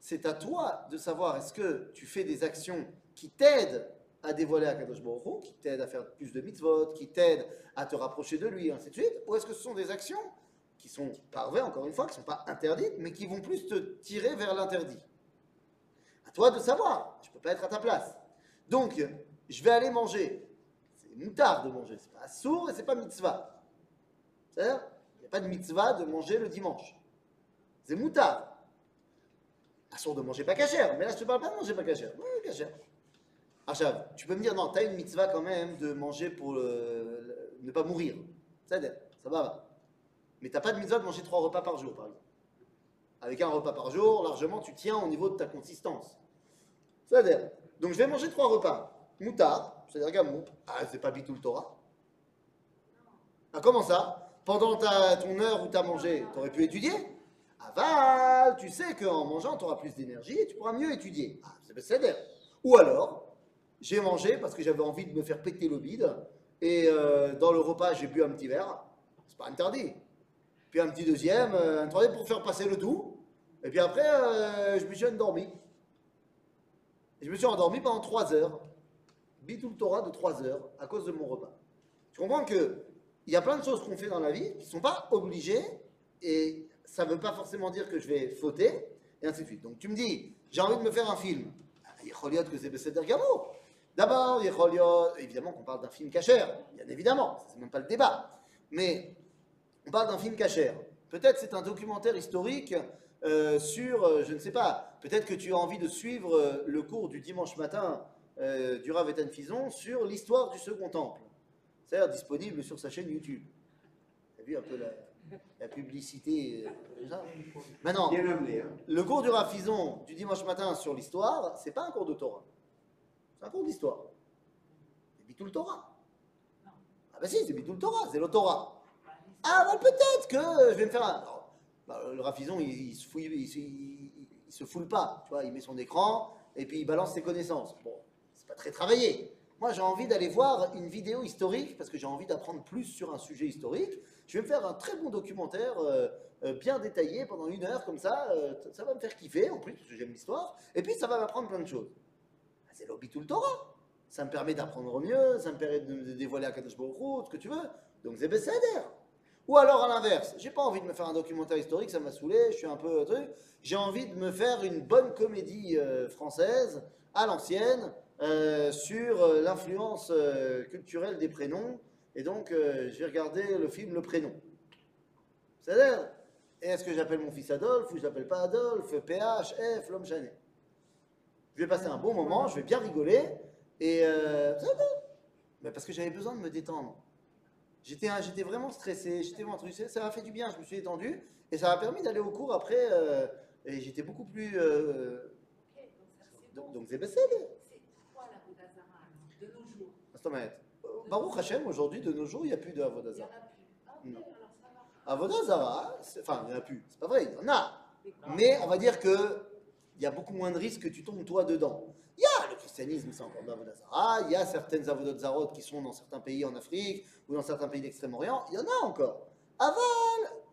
c'est à toi de savoir est-ce que tu fais des actions qui t'aident à dévoiler Akadosh Baruch Hu, qui t'aident à faire plus de mitzvot, qui t'aident à te rapprocher de lui, ainsi de suite, ou est-ce que ce sont des actions qui sont parvées, encore une fois, qui ne sont pas interdites, mais qui vont plus te tirer vers l'interdit À toi de savoir, je ne peux pas être à ta place. Donc, je vais aller manger. C'est moutard de manger, c'est pas sourd et c'est pas mitzvah. C'est-à-dire, il n'y a pas de mitzvah de manger le dimanche. C'est moutard. Assourd de manger pas cachère, mais là je te parle pas de manger pas cachère. Oui, cachère. Achav, tu peux me dire, non, tu as une mitzvah quand même de manger pour le- ne pas mourir. C'est-à-dire, ça va, Mais t'as pas de mitzvah de manger trois repas par jour, par exemple. Avec un repas par jour, largement, tu tiens au niveau de ta consistance. C'est-à-dire, donc je vais manger trois repas. Moutard, c'est-à-dire gamou. Ah, c'est pas bitou le Torah. Ah, comment ça? Pendant ta, ton heure où tu as mangé, tu aurais pu étudier? Aval, tu sais qu'en mangeant, tu auras plus d'énergie et tu pourras mieux étudier. Ah, c'est c'est-à-dire. Ou alors, j'ai mangé parce que j'avais envie de me faire péter le bide et euh, dans le repas, j'ai bu un petit verre. C'est pas interdit. Puis un petit deuxième, euh, un troisième pour faire passer le tout. Et puis après, euh, je me suis endormi. Et je me suis endormi pendant trois heures. Bitul Torah de trois heures à cause de mon repas. Tu comprends que il y a plein de choses qu'on fait dans la vie qui ne sont pas obligées et ça ne veut pas forcément dire que je vais fauter et ainsi de suite. Donc tu me dis, j'ai envie de me faire un film. Il y a que c'est Besséder Gamour. D'abord, il y a évidemment qu'on parle d'un film cachère, bien évidemment, c'est même pas le débat. Mais on parle d'un film cachère. Peut-être c'est un documentaire historique euh, sur, euh, je ne sais pas, peut-être que tu as envie de suivre euh, le cours du dimanche matin euh, du Rav Etan Fison sur l'histoire du Second Temple. C'est-à-dire disponible sur sa chaîne YouTube. Tu as vu un peu la, la publicité euh, tout ça Maintenant, hein. le cours du Rav Fison du dimanche matin sur l'histoire, c'est pas un cours de Torah. C'est un cours d'histoire. C'est Bitul Torah. Ah bah si, c'est Bitul Torah, c'est le Torah. Ah bah peut-être que je vais me faire un... bah, le Rav Fison, il, se fouille, il, se- foule pas. Tu vois, il met son écran et puis il balance ses connaissances. Bon, c'est pas très travaillé. Moi, j'ai envie d'aller voir une vidéo historique parce que j'ai envie d'apprendre plus sur un sujet historique. Je vais me faire un très bon documentaire euh, euh, bien détaillé pendant une heure comme ça. euh, ça va me faire kiffer en plus parce que j'aime l'histoire. Et puis, ça va m'apprendre plein de choses. Ah, C'est le Torah. Ça me permet d'apprendre mieux, ça me permet de me dévoiler à Kadosh Baruch ce que tu veux. Donc, c'est. Ou alors à l'inverse, j'ai pas envie de me faire un documentaire historique, ça m'a saoulé, je suis un peu euh, truc. J'ai envie de me faire une bonne comédie euh, française à l'ancienne euh, sur l'influence culturelle des prénoms. Et donc, je vais regarder le film Le Prénom. C'est-à-dire, est-ce que j'appelle mon fils Adolphe ou je l'appelle pas Adolphe, PH, F, l'homme chané Je vais passer un bon moment, je vais bien rigoler. Et. Mais parce que j'avais besoin de me détendre. J'étais, vraiment stressé, j'étais truc, ça m'a fait du bien, je me suis détendu et ça m'a permis d'aller au cours après euh, et j'étais beaucoup plus. euh, Ok, donc c'est donc c'est quoi la de nos jours Attends, euh, Baruch Hashem, aujourd'hui, de nos jours, il n'y a plus de Il n'y en Avodazara. a plus. Ah, ok, Non. alors ça va. Avodazara, enfin, il n'y en a plus, c'est pas vrai, il y en a. Mais on va dire que il y a beaucoup moins de risques que tu tombes toi dedans. Il y a le christianisme, c'est encore de l'Avodazara, il y a certaines Avodazarot qui sont dans certains pays en Afrique ou dans certains pays d'Extrême-Orient, il y en a encore. Aval,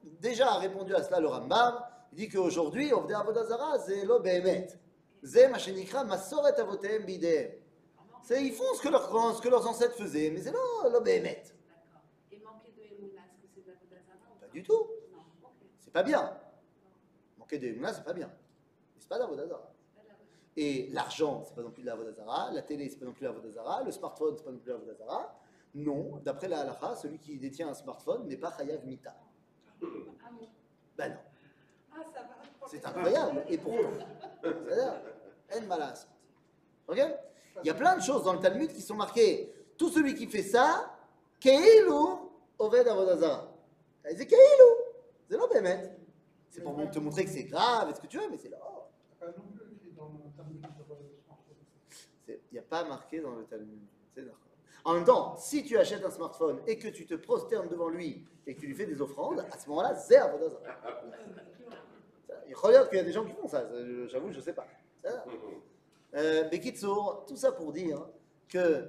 déjà a répondu à cela le Rambam, il dit qu'aujourd'hui, Ovdei Avodazara, c'est lo behemet. C'est ma shenikra masoret avotem bidem. Ils font ce que, leurs- ce que leurs ancêtres faisaient, mais c'est lo, lo behemet. Et manquer de Emouna, est-ce que c'est de Pas du tout. C'est pas bien. Manquer de Emouna, c'est pas bien. Mais c'est pas d'Avodazara. C'est pas de la Vodazara. Et l'argent, c'est pas non plus de la Vodazara, la télé, c'est pas non plus de la Vodazara, le smartphone, c'est pas non plus de la Vodazara. Non, d'après la halakha, celui qui détient un smartphone n'est pas Chayav Mita. Ah bon? Ben non, Ah, ça va. c'est incroyable. Et pourtant, c'est-à-dire, en malas. Ok? Il y a plein de choses dans le Talmud qui sont marquées. Tout celui qui fait ça, Keilu Oved Avodazara. C'est Keilu. C'est là. C'est pour te montrer que c'est grave, et ce que tu veux, mais c'est là. oh. T'as pas non plus écrit dans le Talmud de smartphone. C'est- Il n'y a pas marqué dans le Talmud. En même temps, si tu achètes un smartphone et que tu te prosternes devant lui et que tu lui fais des offrandes, à ce moment-là, Avodazara. Il regarde qu'il y a des gens qui font ça, j'avoue, je ne sais pas. Euh, Bekitsour, tout ça pour dire que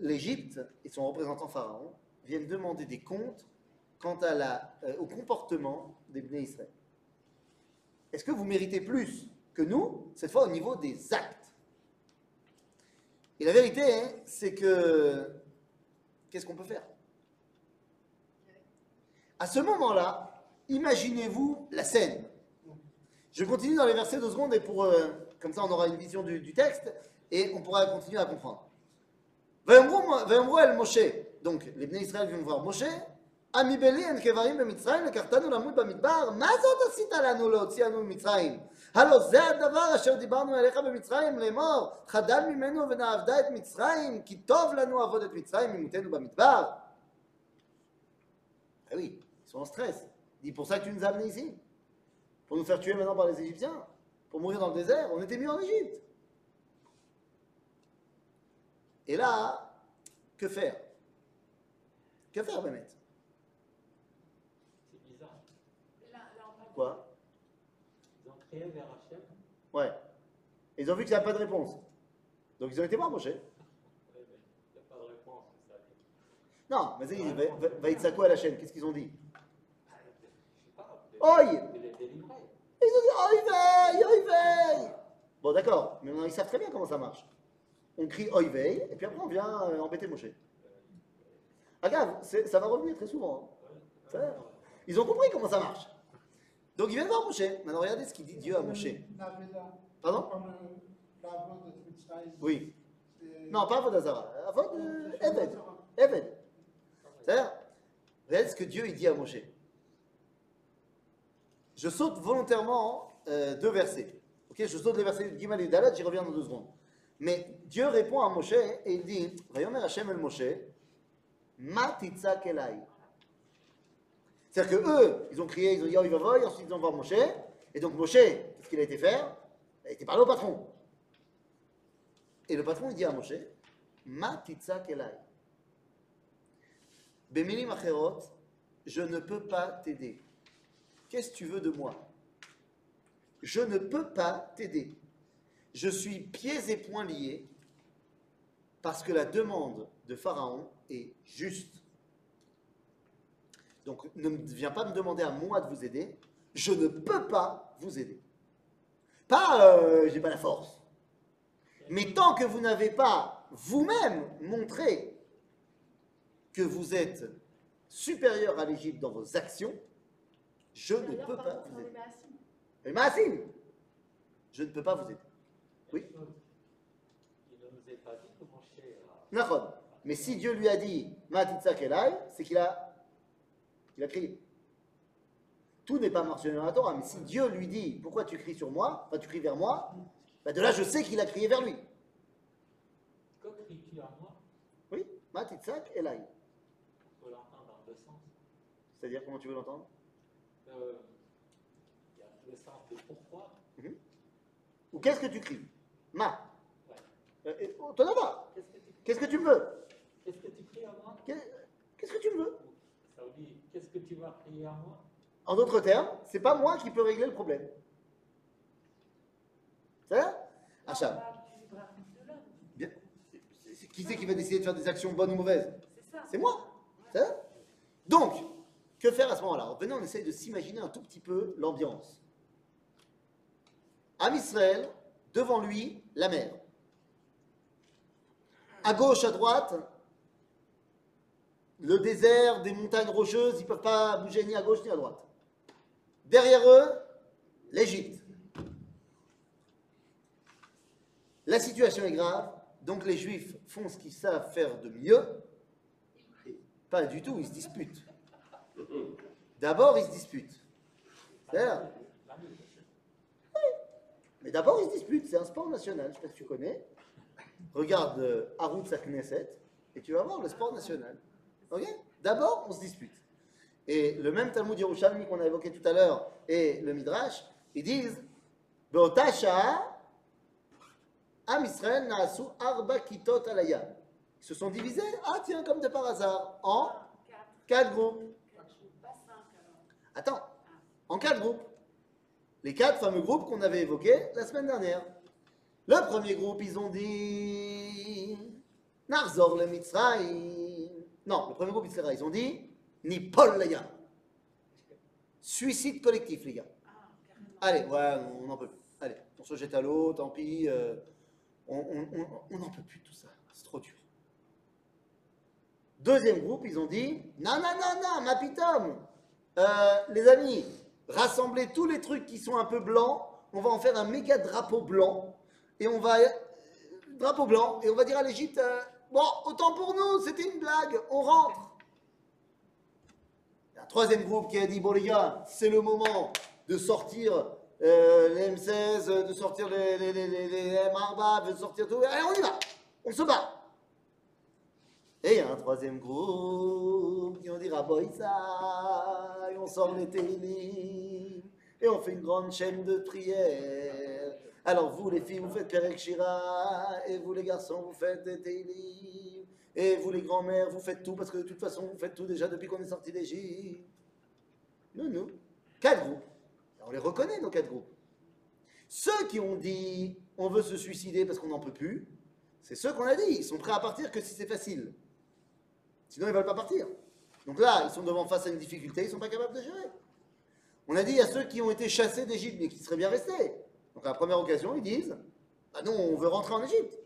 l'Égypte et son représentant Pharaon viennent demander des comptes quant à la, euh, au comportement des Bnei. Est-ce que vous méritez plus que nous, cette fois au niveau des actes? Et la vérité, hein, c'est que qu'est-ce qu'on peut faire? À ce moment-là, imaginez-vous la scène. Je continue dans les versets deux secondes et pour euh, comme ça on aura une vision du, texte et on pourra continuer à comprendre. Moshe. Donc les Bnei Israël viennent voir Moshe. Amibeli en kevarim b'mitzrayim, kartanu lamut b'midbar, mazot asita lanu mitzrayim. הלא זה הדבר אשר דיברנו אליך במצרים לאמור, חדל ממנו ונעבדה את מצרים, כי טוב לנו עבוד את מצרים ממותנו במדבר. Ah oui, ils sont en stress. Il dit pour ça que tu nous as amenés ici Pour nous faire tuer maintenant par les Égyptiens Pour mourir dans le désert On était mieux en Égypte. Et là, que faire Que faire, Mehmet C'est bizarre. Là, là, on parle Quoi Vers Hachem. Ouais. Et ils ont vu qu'il n'y a pas de réponse. Donc ils ont été voir Moshe. Non, mais c'est- va- va- Yitzhako à la chaîne, qu'est-ce qu'ils ont dit? Les délivrer. Ils ont dit Oi vey, oi vey Bon, d'accord, mais ils savent très bien comment ça marche. On crie Oi vey, et puis après on vient euh, embêter Moshe. Regarde, ça va revenir très souvent. hein. Ils ont compris comment ça marche. Donc ils viennent voir Moshe. Maintenant regardez ce qu'il dit Dieu à Moshe. Pardon Oui. Non, pas Avodazara. Avod Eved. Eved. C'est-à-dire, regardez ce que Dieu il dit à Moshe. Je saute volontairement euh, deux versets. Je saute les versets de Gimal et Dalet, j'y reviens dans deux secondes. Mais Dieu répond à Moshe et il dit Vayomer Hashem el Moshe, Ma titzak elai. C'est-à-dire que eux, ils ont crié, ils ont dit Oh, il va ensuite ils ont voir Moshe. Et donc Moshe, qu'est-ce qu'il a été faire? Il a été parler au patron. Et le patron, il dit à Moshe Ma titzak elai. Bemilim acherot, je ne peux pas t'aider. Qu'est-ce que tu veux de moi? Je ne peux pas t'aider. Je suis pieds et poings liés parce que la demande de Pharaon est juste. Donc ne viens pas me demander à moi de vous aider. Je ne peux pas vous aider. Pas, euh, j'ai pas la force. Mais tant que vous n'avez pas vous-même montré que vous êtes supérieur à l'Égypte dans vos actions, je ne peux pas vous aider. Et Maasim, je ne peux pas vous aider. Oui. Il ne nous est pas dit que Moshe a. Nachon. Mais si Dieu lui a dit Matitsa Kelai, c'est qu'il a, qu'il a crié. Tout n'est pas mentionné dans la Torah, mais si Dieu lui dit Pourquoi tu cries sur moi Enfin, tu cries vers moi, bah, de là, je sais qu'il a crié vers lui. Que cries-tu à moi? Oui, Matitsak Elai. On peut l'entendre dans deux sens. C'est-à-dire, comment tu veux l'entendre? Euh, Il y a le sens de pourquoi. Ou qu'est-ce que tu cries? Ma. Ouais. Euh, euh, oh, pas. Qu'est-ce que tu veux? Qu'est-ce que tu cries à moi? Qu'est- Qu'est-ce que tu me veux? Qu'est-ce que tu vas crier à moi? En d'autres termes, c'est pas moi qui peux régler le problème. C'est ça Achab. Ah. Bien. C'est- c'est- Qui c'est qui va décider de faire des actions bonnes ou mauvaises? C'est ça. C'est moi. C'est ça Donc, que faire à ce moment-là? Venez, on essaye de s'imaginer un tout petit peu l'ambiance. Am Israël, devant lui, la mer. À gauche, à droite, le désert, des montagnes rocheuses, ils ne peuvent pas bouger ni à gauche ni à droite. Derrière eux, l'Égypte. La situation est grave, donc les Juifs font ce qu'ils savent faire de mieux. Pas du tout, ils se disputent. D'abord, ils se disputent. C'est-à-dire, mais d'abord, ils se disputent. C'est un sport national, je ne sais pas si tu connais. Regarde euh, Arutz à Knesset et tu vas voir le sport national. D'abord, on se dispute. Et le même Talmud Yerushalmi qu'on a évoqué tout à l'heure et le Midrash, ils disent Am Israël arba. Ils se sont divisés, ah tiens, comme de par hasard, en Quatre, groupes. Attends, en quatre groupes. Les quatre fameux groupes qu'on avait évoqués la semaine dernière. Le premier groupe, ils ont dit Narzor le Mitzrayim. Non, le premier groupe. Ils ont dit Ni Paul, les gars. Suicide collectif, les gars. Ah. Allez, ouais, on n'en peut plus. Allez, on se jette à l'eau, tant pis. euh, on n'en peut plus de tout ça. C'est trop dur. Deuxième groupe, ils ont dit Non, non, non, non, ma pitom. Euh, les amis, rassemblez tous les trucs qui sont un peu blancs. On va en faire un méga drapeau blanc. Et on va. Drapeau blanc. Et on va dire à l'Égypte euh, Bon, autant pour nous, c'était une blague, on rentre. Il y a un troisième groupe qui a dit Bon, les gars, c'est le moment de sortir euh, les M16, de sortir les, les, les, les, les M4, de sortir tout. Allez, on y va On se bat Et il y a un troisième groupe qui ont dit Raboïsa, et on sort les télim, et on fait une grande chaîne de prières. Alors vous, les filles, vous faites Perek Shira, et vous, les garçons, vous faites des télim, et vous, les grands-mères, vous faites tout, parce que de toute façon, vous faites tout déjà depuis qu'on est sorti d'Égypte. Nous, nous. Quatre groupes. On les reconnaît, nos quatre groupes. Ceux qui ont dit on veut se suicider parce qu'on n'en peut plus, c'est ceux qu'on a dit. Ils sont prêts à partir que si c'est facile. Sinon, ils ne veulent pas partir. Donc là, ils sont devant face à une difficulté, ils ne sont pas capables de gérer. On a dit à ceux qui ont été chassés d'Égypte, mais qui seraient bien restés. Donc à la première occasion, ils disent bah non, on veut rentrer en Égypte.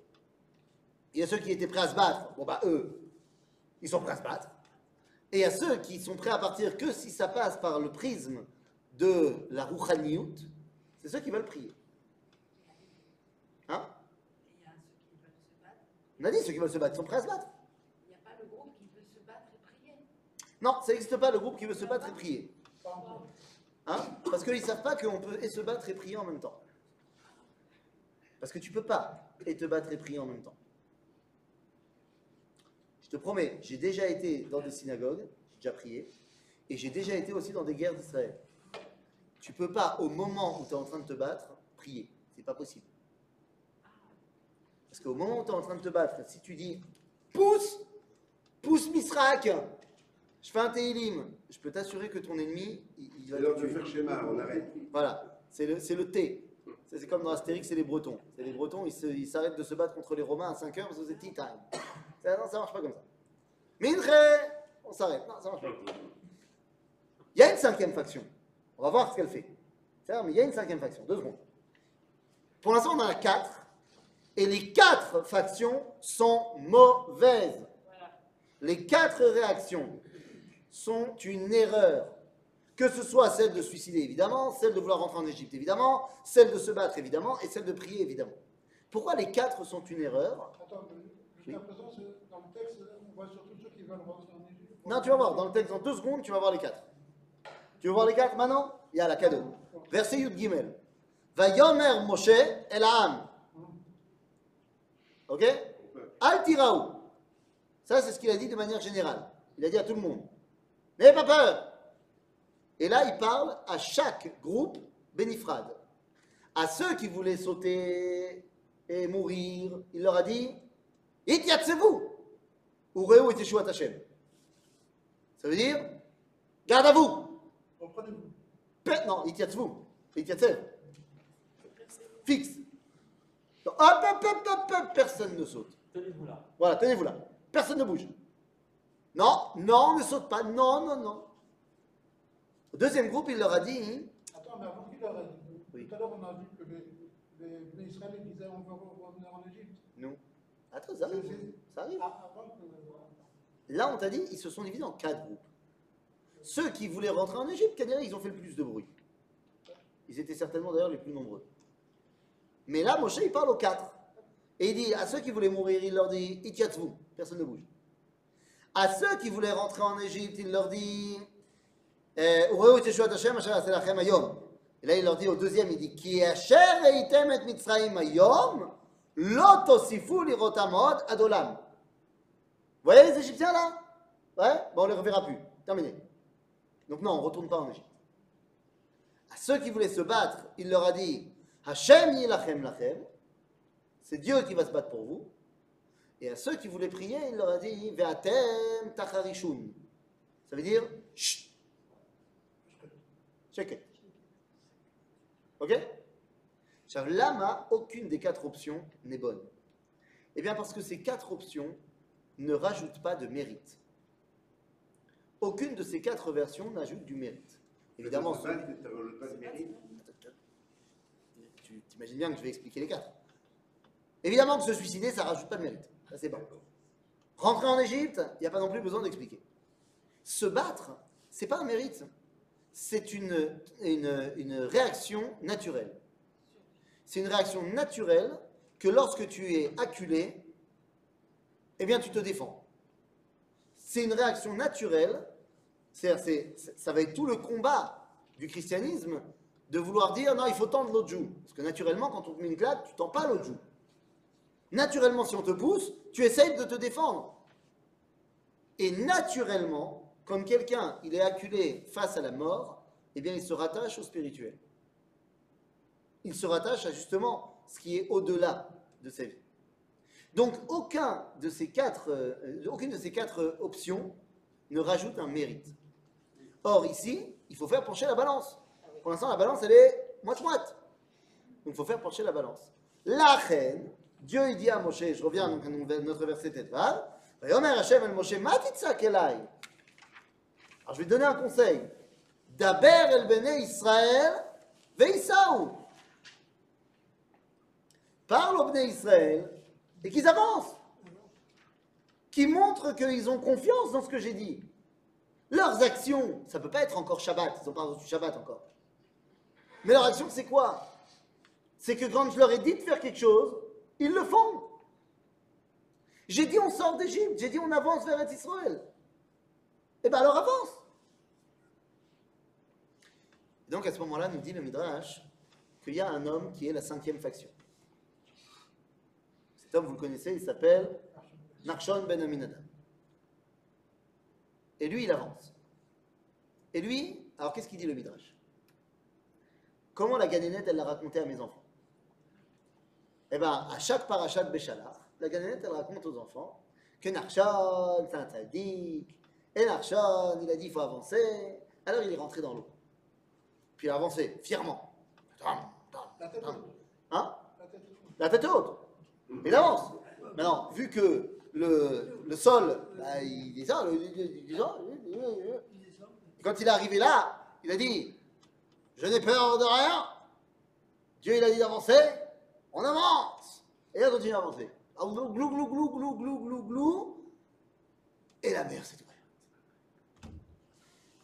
Il y a ceux qui étaient prêts à se battre. Bon, bah eux, ils sont prêts à se battre. Et il y a ceux qui sont prêts à partir que si ça passe par le prisme de la Rouchaniout, c'est ceux qui veulent prier. Hein? Et il y a ceux qui veulent se battre. On a dit ceux qui veulent se battre, ils sont prêts à se battre. Il n'y a pas le groupe qui veut se battre et prier. Non, ça n'existe pas le groupe qui veut se battre et prier. Hein? Parce qu'ils ne savent pas qu'on peut et se battre et prier en même temps. Parce que tu peux pas et te battre et prier en même temps. Je te promets, j'ai déjà été dans des synagogues, j'ai déjà prié, et j'ai déjà été aussi dans des guerres d'Israël. Tu peux pas, au moment où tu es en train de te battre, prier. C'est pas possible. Parce qu'au moment où tu es en train de te battre, si tu dis pousse, pousse Misrak, je fais un Teilim, je peux t'assurer que ton ennemi, il, il va C'est te l'heure de tuer. faire schéma, on arrête. Voilà, c'est le, c'est le T. C'est comme dans Astérix, c'est les Bretons. C'est les Bretons, ils s'arrêtent de se battre contre les Romains à 5 heures parce que c'est tea time. Ça, non, ça marche pas comme ça. Minche, on s'arrête. Non, ça marche pas. Il y a une cinquième faction. On va voir ce qu'elle fait. Mais il y a une cinquième faction. Deux secondes. Pour l'instant, on en a quatre. Et les quatre factions sont mauvaises. Les quatre réactions sont une erreur. Que ce soit celle de suicider, évidemment, celle de vouloir rentrer en Égypte, évidemment, celle de se battre, évidemment, et celle de prier, évidemment. Pourquoi les quatre sont une erreur Attends, mais jusqu'à présent, c'est- dans le texte, on voit surtout ceux qui veulent rentrer en Égypte. Non, tu vas voir, dans le texte, dans deux secondes, tu vas voir les quatre. Tu veux voir les quatre maintenant? Il y a la cadeau. Verset Yud Gimel. Vayomer Moshe el Ha'am. Ok? Al tiraou. Ça, c'est ce qu'il a dit de manière générale. Il a dit à tout le monde. N'ayez pas peur. Et là, il parle à chaque groupe bénifrade. À ceux qui voulaient sauter et mourir, il leur a dit Ityatsez-vous. Ureu et Teshuat Hashem. Ça veut dire Garde à vous. Reprenez-vous. Non. Fixe. Donc, hop, hop, hop, hop, hop, personne ne saute. Tenez-vous là. Voilà, tenez-vous là. Personne ne bouge. Non, non, ne saute pas. Non, non, non. Au deuxième groupe, il leur a dit Attends, mais avant qu'il leur ait dit, Oui. tout à l'heure, on a vu que les, les, les Israéliens disaient on veut revenir en Égypte. Non. Attends, ça arrive. Ça arrive. Ah. Là, on t'a dit, ils se sont divisés en quatre groupes. Ceux qui voulaient rentrer en Égypte, Canary, ils ont fait le plus de bruit. Ils étaient certainement d'ailleurs les plus nombreux. Mais là, Moshe, il parle aux quatre. Et il dit, à ceux qui voulaient mourir, il leur dit, Ityatzvu, personne ne bouge. À ceux qui voulaient rentrer en Égypte, il leur dit, il dit, Ki asher reitem et Mitzrayim hayom, lo tosifu lirotam od adolam. Vous voyez les Égyptiens là? Ouais? Bon, on les reverra plus. Terminé. Donc non, on ne retourne pas en Égypte. À ceux qui voulaient se battre, il leur a dit lachem. C'est Dieu qui va se battre pour vous. Et à ceux qui voulaient prier, il leur a dit Ve'atem. Ça veut dire Check it. Ok? Lama, aucune des quatre options n'est bonne. Eh bien, parce que ces quatre options ne rajoute pas de mérite. Aucune de ces quatre versions n'ajoute du mérite. Évidemment, tu t'imagines bien que je vais expliquer les quatre. Évidemment que se suicider, ça rajoute pas de mérite. Ça, c'est bon. Rentrer en Égypte, il n'y a pas non plus besoin d'expliquer. Se battre, c'est pas un mérite. C'est une, une, réaction naturelle. C'est une réaction naturelle que lorsque tu es acculé, eh bien, tu te défends. C'est une réaction naturelle. C'est- ça va être tout le combat du christianisme de vouloir dire non, il faut tendre l'autre joue. Parce que naturellement, quand on te met une claque, tu tends pas l'autre joue. Naturellement, si on te pousse, tu essayes de te défendre. Et naturellement, quand quelqu'un il est acculé face à la mort, eh bien, il se rattache au spirituel. Il se rattache à justement ce qui est au-delà de sa vie. Donc, aucun de ces quatre, euh, aucune de ces quatre euh, options ne rajoute un mérite. Or, ici, il faut faire pencher la balance. Pour l'instant, la balance, elle est moite-moite. Donc, il faut faire pencher la balance. La reine, Dieu, dit à Moshe, je reviens à notre verset Vayomer Hashem el Je vais donner un conseil. Daber el bene Israël, veisaou. Parle au bene Israël et qu'ils avancent. Qui montrent qu'ils ont confiance dans ce que j'ai dit. Leurs actions, ça peut pas être encore Shabbat, ils n'ont pas reçu Shabbat encore. Mais leur action, c'est quoi? C'est que quand je leur ai dit de faire quelque chose, ils le font. J'ai dit on sort d'Égypte, j'ai dit on avance vers Israël. Eh bien alors avance. Donc à ce moment-là, nous dit le Midrash qu'il y a un homme qui est la cinquième faction. Cet homme, vous le connaissez, il s'appelle Narshon ben Aminadab. Et lui, il avance. Et lui, alors qu'est-ce qu'il dit le Midrash? Comment la ganénette, elle l'a raconté à mes enfants? Eh bien, à chaque parachat de Béchalach, la ganénette, elle raconte aux enfants que Narshon, c'est un tzaddik, et Narshon, il a dit il faut avancer, alors il est rentré dans l'eau. Puis il a avancé, fièrement. La tête haute. Hein La tête haute. Haute. Il avance. Maintenant, vu que le, le sol, bah, il ça, quand il est arrivé là, il a dit Je n'ai peur de rien. Dieu, il a dit d'avancer. On avance. Et il a continué à avancer. Ah, Glou, glou, glou, glou, glou, glou, glou, glou. Et la mer s'est ouverte.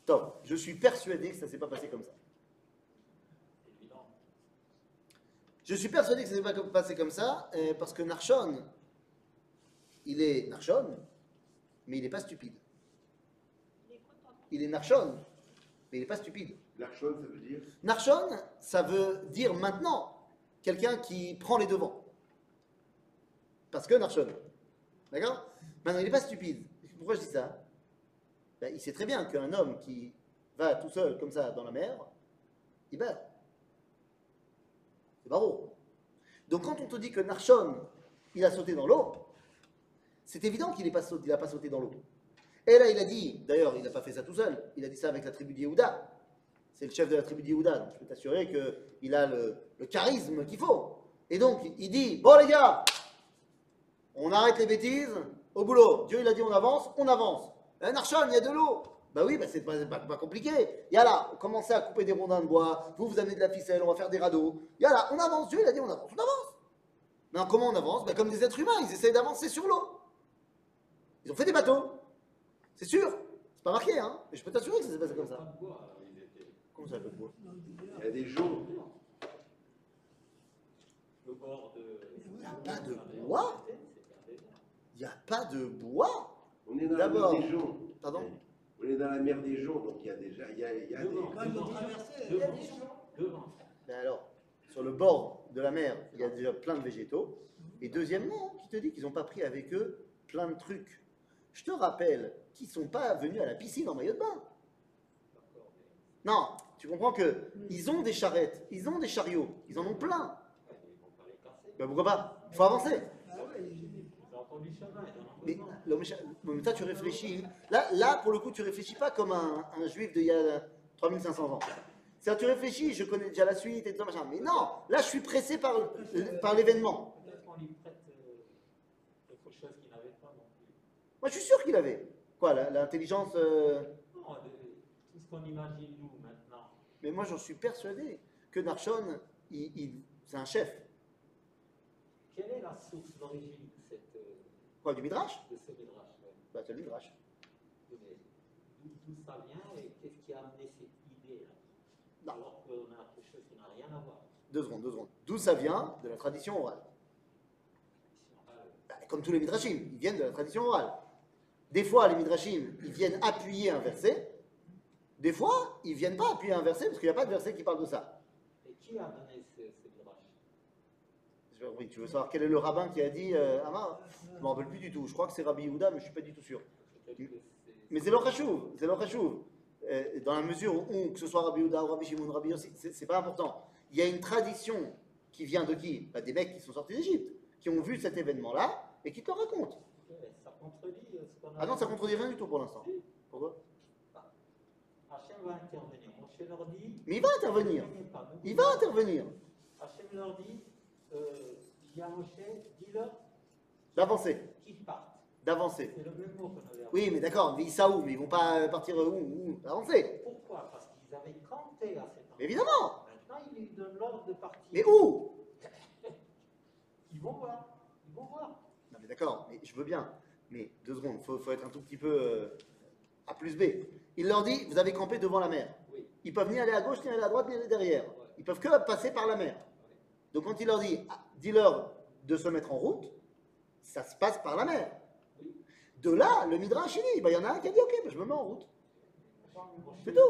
Top. Je suis persuadé que ça ne s'est pas passé comme ça. Évident. Je suis persuadé que ça ne s'est pas passé comme ça, euh, parce que Narshon, il est Narshon, mais il n'est pas stupide. Il est Narshon, mais il n'est pas stupide. L'archon, ça veut dire Narshon, ça veut dire maintenant quelqu'un qui prend les devants. Parce que Narshon. D'accord? Maintenant, il n'est pas stupide. Pourquoi je dis ça? Ben, Il sait très bien qu'un homme qui va tout seul comme ça dans la mer, il meurt. Barreau. Donc quand on te dit que Narshon, il a sauté dans l'eau, c'est évident qu'il n'a pas, sauté- sauté dans l'eau. Et là, il a dit, d'ailleurs, il n'a pas fait ça tout seul, il a dit ça avec la tribu d'Yehuda. C'est le chef de la tribu d'Yehuda, donc je peux t'assurer qu'il a le, charisme qu'il faut. Et donc, il dit, bon les gars, on arrête les bêtises, au boulot. Dieu, il a dit, on avance, on avance. Un Narshon, il y a de l'eau. Bah oui, bah c'est pas, pas- pas compliqué. Il y a là, commencez à couper des rondins de bois, vous, vous amenez de la ficelle, on va faire des radeaux. Il y a là, on avance, Dieu, il a dit, on avance, on avance. Maintenant, comment on avance? Bah, Comme des êtres humains, ils essayent d'avancer sur l'eau. Ils ont fait des bateaux. C'est sûr. C'est pas marqué, hein. Mais je peux t'assurer que ça s'est passé comme ça. Comment ça, le bois? Il y a des jours. Le bord de. Il n'y a pas de bois? Il n'y a pas de bois? On est dans D'abord. Pardon? On est dans la mer des joncs, donc il y a déjà il y a, il y a des. Devant, devant. Ben alors, sur le bord de la mer, il y a déjà plein de végétaux. Et deuxièmement, qui te dit qu'ils n'ont pas pris avec eux plein de trucs? Je te rappelle qu'ils ne sont pas venus à la piscine en maillot de bain. Non, tu comprends que ils ont des charrettes, ils ont des chariots, ils en ont plein. Ben pourquoi pas? Il faut avancer. Mais, mais toi, tu réfléchis. Là, là, pour le coup, tu réfléchis pas comme un, un juif d'il y a 3500 ans. C'est-à-dire, tu réfléchis, je connais déjà la suite et tout machin. Mais non, là, je suis pressé par, par l'événement. Peut-être qu'on lui prête euh, quelque chose qu'il n'avait pas non plus. Moi, je suis sûr qu'il avait. Quoi, l'intelligence euh, Non, le- tout ce qu'on imagine nous maintenant. Mais moi, j'en suis persuadé que Narshon, il, il- c'est un chef. Quelle est la source, euh, Quoi, du Midrash de ce midrash ouais. Bah, c'est le Midrash. D'où ça vient et qu'est-ce qui a amené cette idée-là? Alors qu'on a quelque chose qui n'a rien à voir. Deux secondes, deux secondes. D'où ça vient? De la tradition orale. Bah, Comme tous les Midrashim, ils viennent de la tradition orale. Des fois, les Midrashim, ils viennent appuyer un verset. Des fois, ils viennent pas appuyer un verset parce qu'il n'y a pas de verset qui parle de ça. Et qui a donné ce, Oui, tu veux savoir quel est le rabbin qui a dit euh, Amar Je ne m'en rappelle plus du tout. Je crois que c'est Rabbi Yehuda, mais je ne suis pas du tout sûr. Mais c'est l'Ochachouv, c'est l'Ochachouv. Euh, dans la mesure où, que ce soit Rabbi Yehuda ou Rabbi Shimon, Rabbi Yossi, c'est pas important. Il y a une tradition qui vient de qui? Bah, Des mecs qui sont sortis d'Égypte, qui ont vu cet événement-là et qui te le racontent. Ouais, ça contredit euh, ce qu'on a Ah non, ça contredit rien du tout pour l'instant. Pourquoi? Hachem va intervenir. Moshe leur dit. Mais il va intervenir. Il va intervenir. Hachem leur dit euh, D'avancer, qu'ils partent. d'avancer. C'est le même mot qu'on avait Oui, mais d'accord, mais ils savent où Mais ils vont pas euh, partir où, où Avancer. Pourquoi? Parce qu'ils avaient campé à cet endroit. Mais évidemment. Maintenant, il lui donne l'ordre de partir. Mais où? Ils vont voir. Ils vont voir. Non, mais d'accord, mais je veux bien. Mais deux secondes, il faut, faut être un tout petit peu euh, A plus B. Il leur dit Vous avez campé devant la mer. Oui. Ils peuvent ni aller à gauche, ni aller à droite, ni aller derrière. Ils peuvent que passer par la mer. Donc quand il leur dit, dis-leur de se mettre en route, ça se passe par la mer. De là, le Midrash, il dit, bah, il y en a un qui a dit, ok, bah, je me mets en route. C'est tout.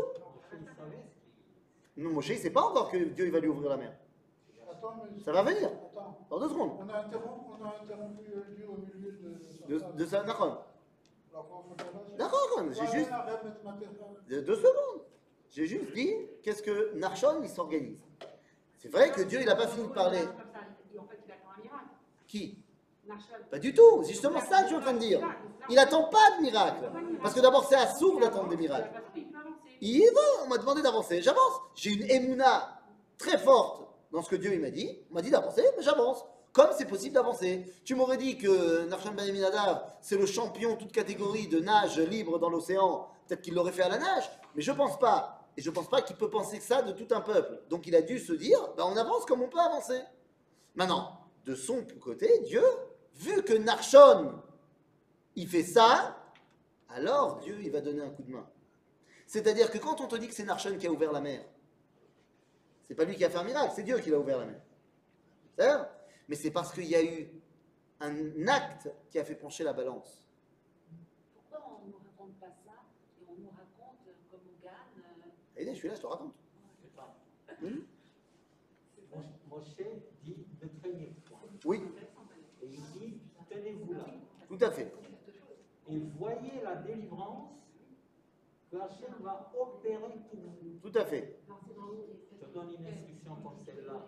Non, Moshe, il ne sait pas encore que Dieu il va lui ouvrir la mer. Attends, mais- Ça va venir. Attends, Dans deux secondes. on a interrompu, on a interrompu euh, Dieu au milieu de... De, de ça, d'accord. J'ai juste. Deux secondes. J'ai juste dit, qu'est-ce que Narshon, il s'organise. C'est vrai que Dieu, il n'a pas fini de parler. Comme ça, En fait, il attend un miracle. Qui. Pas du tout. C'est justement ça que je suis en train de dire. Il n'attend pas de miracle. Parce que d'abord, c'est à sourd d'attendre des miracles. Il va, on m'a demandé d'avancer, j'avance. J'ai une émouna très forte dans ce que Dieu m'a dit. On m'a dit d'avancer, mais j'avance. Comme c'est possible d'avancer. Tu m'aurais dit que Narsham Ben c'est le champion toute catégorie de nage libre dans l'océan. Peut-être qu'il l'aurait fait à la nage, mais je pense pas. Et je pense pas qu'il peut penser ça de tout un peuple. Donc il a dû se dire, bah, on avance comme on peut avancer. Maintenant, de son côté, Dieu, vu que Narshon, il fait ça, alors Dieu, il va donner un coup de main. C'est-à-dire que quand on te dit que c'est Narshon qui a ouvert la mer, c'est pas lui qui a fait un miracle, c'est Dieu qui l'a ouvert la mer. Mais c'est parce qu'il y a eu un acte qui a fait pencher la balance. Pourquoi on ne nous raconte pas ça et on nous raconte euh, comme on gagne je suis là, je te raconte. Mhm. Moshe- Moshe dit ne craignez point. Oui, Et il dit tenez-vous là. tout à fait. Et voyez la délivrance que Hachem va opérer pour vous. Tout à fait. Je te donne une instruction comme celle-là.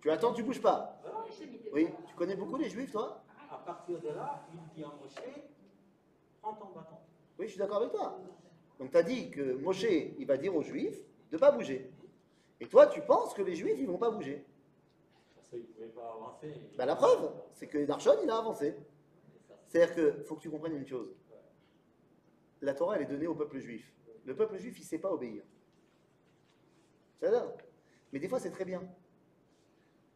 Tu attends, tu bouges pas. Voilà. Oui, tu connais beaucoup les juifs, toi? À partir de là, il dit à Moshe prends ton bâton. Oui, je suis d'accord avec toi. Donc tu as dit que Moshe, il va dire aux juifs de pas bouger. Et toi, tu penses que les juifs, ils vont pas bouger. Parce qu'il ne pouvait pas avancer. Bah, la preuve, c'est que Narshon, il a avancé. Ça, C'est-à-dire que faut que tu comprennes une chose. La Torah, elle est donnée au peuple juif. Le peuple juif, il ne sait pas obéir. C'est ça Mais des fois, c'est très bien.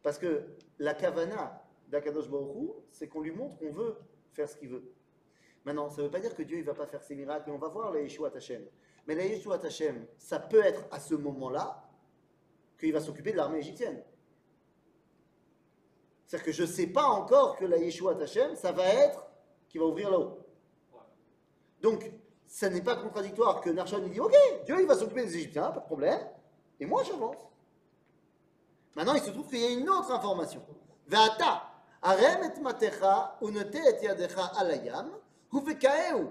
Parce que la kavana d'Akadosh Baruch c'est qu'on lui montre qu'on veut faire ce qu'il veut. Maintenant, ça ne veut pas dire que Dieu ne va pas faire ses miracles, et on va voir la Yeshua Hashem. Mais la Yeshua Hashem, ça peut être à ce moment-là qu'il va s'occuper de l'armée égyptienne. C'est-à-dire que je ne sais pas encore que la Yeshua Hashem, ça va être qui va ouvrir là-haut. Donc, ça n'est pas contradictoire que Narshon dit Ok, Dieu il va s'occuper des Égyptiens, pas de problème, et moi j'avance. Maintenant, il se trouve qu'il y a une autre information. Ve'ata, arem et matecha, unete et yadecha al hayam, uvekaeu,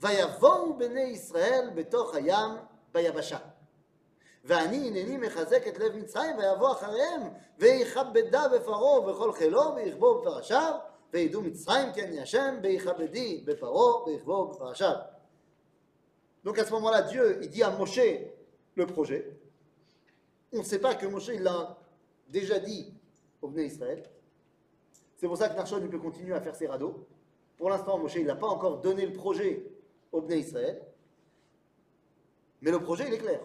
vayavou bnei Israël betoch hayam bayabasha. ואני הנני מחזק את לב מצרים ויבוא אחריהם ויכבדה בפרעה ובכל חילו ויכבו בפרשיו וידעו מצרים כי אני השם ויכבדי בפרעה ויכבו בפרשיו. Donc à ce moment-là, Dieu, il dit à Moshe le projet. On ne sait pas que Moshe, il l'a déjà dit au Bnei Israël. C'est pour ça que Narshon, il peut continuer à faire ses radeaux. Pour l'instant, Moshe, il n'a pas encore donné le projet au Bnei Israël. Mais le projet, il est clair.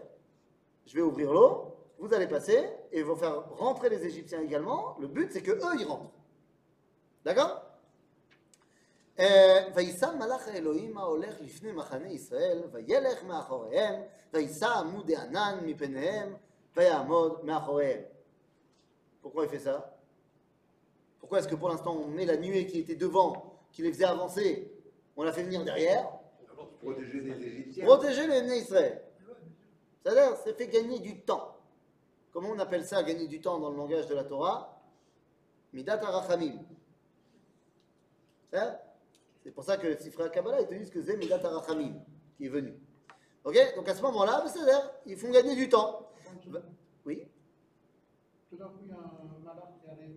Je vais ouvrir l'eau, vous allez passer, et vous faire rentrer les Égyptiens également. Le but, c'est que eux, ils rentrent. D'accord אה, וישא מלאך האלוהים ההולך לפני מחנה ישראל, וילך מאחוריהם, ויישא עמוד הענן מפניהם, ויעמוד מאחוריהם. Pourquoi il fait ça Pourquoi est-ce que pour l'instant on met la nuée qui était devant, qui les faisait avancer, on la fait venir derrière Protéger des Égyptiens. Protéger les Israël. C'est-à-dire, ça fait gagner du temps. Comment on appelle ça, gagner du temps dans le langage de la Torah? Midat arachamim. C'est c'est pour ça que les Sifra Kabbalah, ils te disent que c'est Midat arachamim qui est venu. Ok? Donc à ce moment-là, c'est-à-dire, ils font gagner du temps. Oui? Tout d'un coup, il y a un malade qui arrive.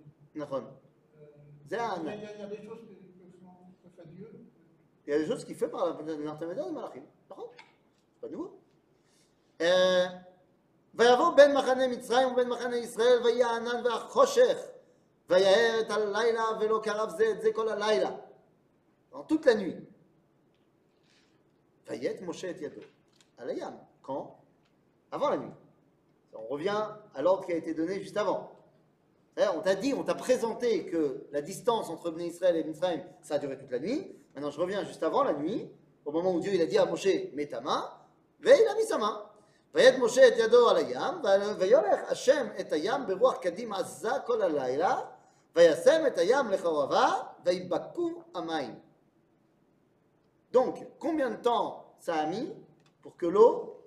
Euh, C'est il y a des choses que, que, font- que fait Dieu. Il y a des choses qu'il fait par l'intermédiaire des malachim. D'accord C'est pas nouveau. Euh, ויבוא בין מחנה מצרים ובין מחנה ישראל, ויהיה הענן והחושך, ויאר את הלילה, ולא קרב זה את זה כל הלילה. Dans toute la nuit. ויית משה את ידו על הים. Quand Avant la nuit. On revient à l'ordre qui a été donné juste avant. C'est-à-dire, On t'a dit, on t'a présenté que la distance entre Bnei Israël et Mitzrayim, ça a duré toute la nuit. Maintenant, je reviens juste avant la nuit, au moment où Dieu il a dit à Moshe, mets ta main, et il a mis sa main. ויית משה את ידו על הים, ויולך השם את הים ברוח קדים עזה כל הלילה, וישם את הים לחרבה, ויבקעו המים. Donc, combien de temps ça a mis pour que l'eau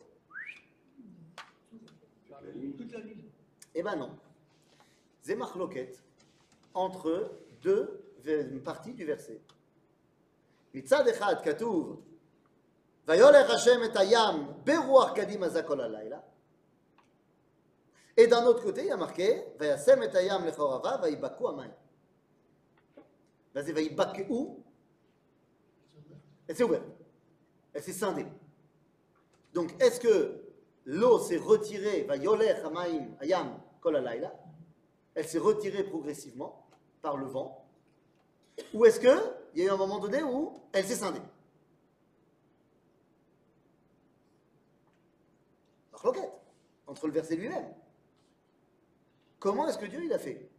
Eh ben non. C'est marloquette entre deux v- parties du verset. מצד אחד כתוב, ויולך השם את הים ברוח קדימה זה כל הלילה. Et d'un autre côté, il y a marqué, וישם את הים לחורבה, ויבקעו המים. ואז זה ויבקעו, et c'est ouvert. Elle s'est scindée. Donc, est-ce que l'eau s'est retirée, va yolech hamaim ayam kol halayla, elle s'est retirée progressivement par le vent, ou est-ce que il y a eu un moment donné où elle s'est scindée Marloquette, entre le verset lui-même. Comment est-ce que Dieu il a fait?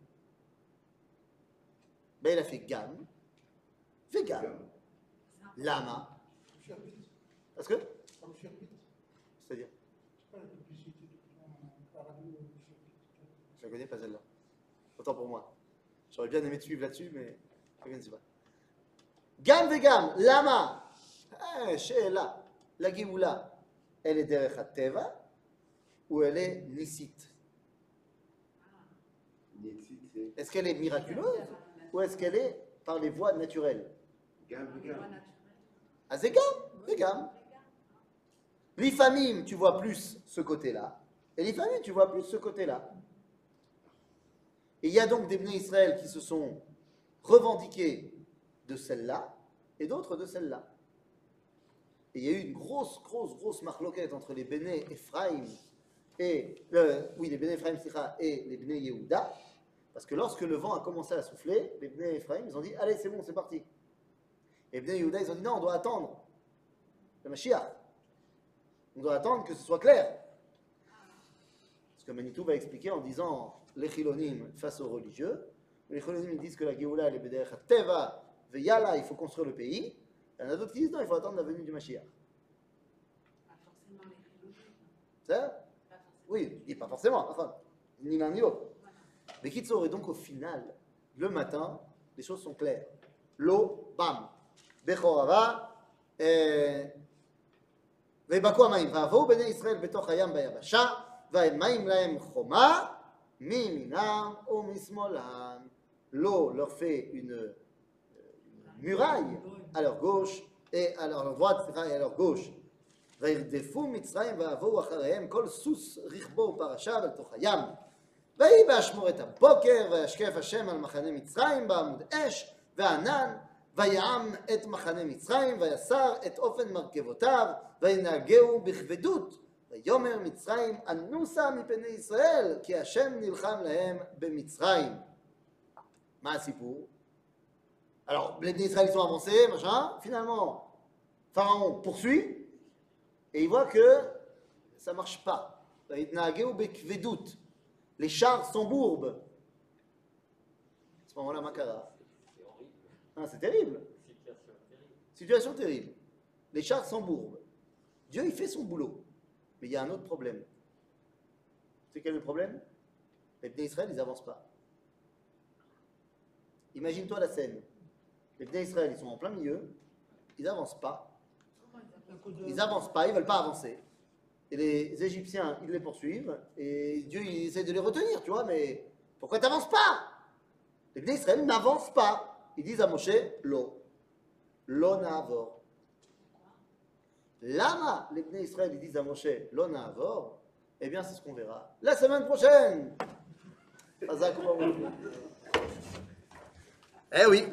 Ben, Il a fait gam, fait gam, lama, parce que, c'est-à-dire? Je ne connais pas celle-là. Autant pour moi. J'aurais bien aimé te suivre là-dessus, mais je ne sais pas. Gam vegam, lama. Eh. La Géoula, elle est derech teva ou elle est nisite Est-ce qu'elle est miraculeuse ou est-ce qu'elle est par les voies naturelles? Gam, Gam. Ah, c'est gam. L'ifamim, tu vois plus ce côté-là. Et l'ifamim, tu vois plus ce côté-là. Et il y a donc des Bnei Israël qui se sont revendiqués de celle-là et d'autres de celle-là. Et il y a eu une grosse, grosse, grosse marloquette entre les Bnei Ephraim et, oui, les Bnei Ephraim et les Bnei Yehuda. Parce que lorsque le vent a commencé à souffler, les Bnei Ephraim, ils ont dit Allez, c'est bon, c'est parti. Et les Bnei Yehuda, ils ont dit Non, on doit attendre le Mashiach. On doit attendre que ce soit clair. Ce que Manitou va expliquer en disant les chilonim face aux religieux. Les chilonim disent que la Géoula, elle est Teva, Veyala, il faut construire le pays. Il y en a d'autres qui disent non, il faut attendre la venue du Mashiach. Pas forcément les philosophes. C'est ça Pas forcément. Oui, il dit pas forcément, enfin, ni l'un ni l'autre. Mais Kitsour, et donc au final, le matin, les choses sont claires. L'eau, bam. Bechorava, ויבקעו המים, ועברו בני ישראל בתוך הים ביבשה, והמים להם חומה מימינם ומשמאלם. L'eau leur fait une, euh, une muraille à leur gauche et à leur droite et à leur gauche. וירדפו מצרים ויבואו אחריהם כל סוס רכבו ופרשיו אל תוך הים. ויהי באשמורת הבוקר וישקף השם על מחנה מצרים בעמוד אש וענן ויעם את מחנה מצרים ויסר את אופן מרכבותיו וינהגהו בכבדות ויאמר מצרים אנוסה מפני ישראל כי השם נלחם להם במצרים. מה הסיפור? Alors, les Israël sont avancés, machin. Finalement, Pharaon poursuit et il voit que ça marche pas. Les chars s'embourbent. À ce moment-là, Makara. Ah, c'est terrible. Situation terrible. Les chars s'embourbent. Dieu, il fait son boulot. Mais il y a un autre problème. C'est quel est le problème? Les Israël, ils n'avancent pas. Imagine-toi la scène. Les Bnei Israël, ils sont en plein milieu. Ils n'avancent pas. Ils n'avancent pas, ils ne veulent pas avancer. Et les Égyptiens, ils les poursuivent. Et Dieu, il essaie de les retenir, tu vois. Mais pourquoi tu n'avances pas? Les Bnei Israël n'avancent pas. Ils disent à Moshe, l'eau. L'eau na'avor. Lama, les Bnei Israël, ils disent à Moshe, l'eau na'avor. Eh bien, c'est ce qu'on verra la semaine prochaine. Eh oui,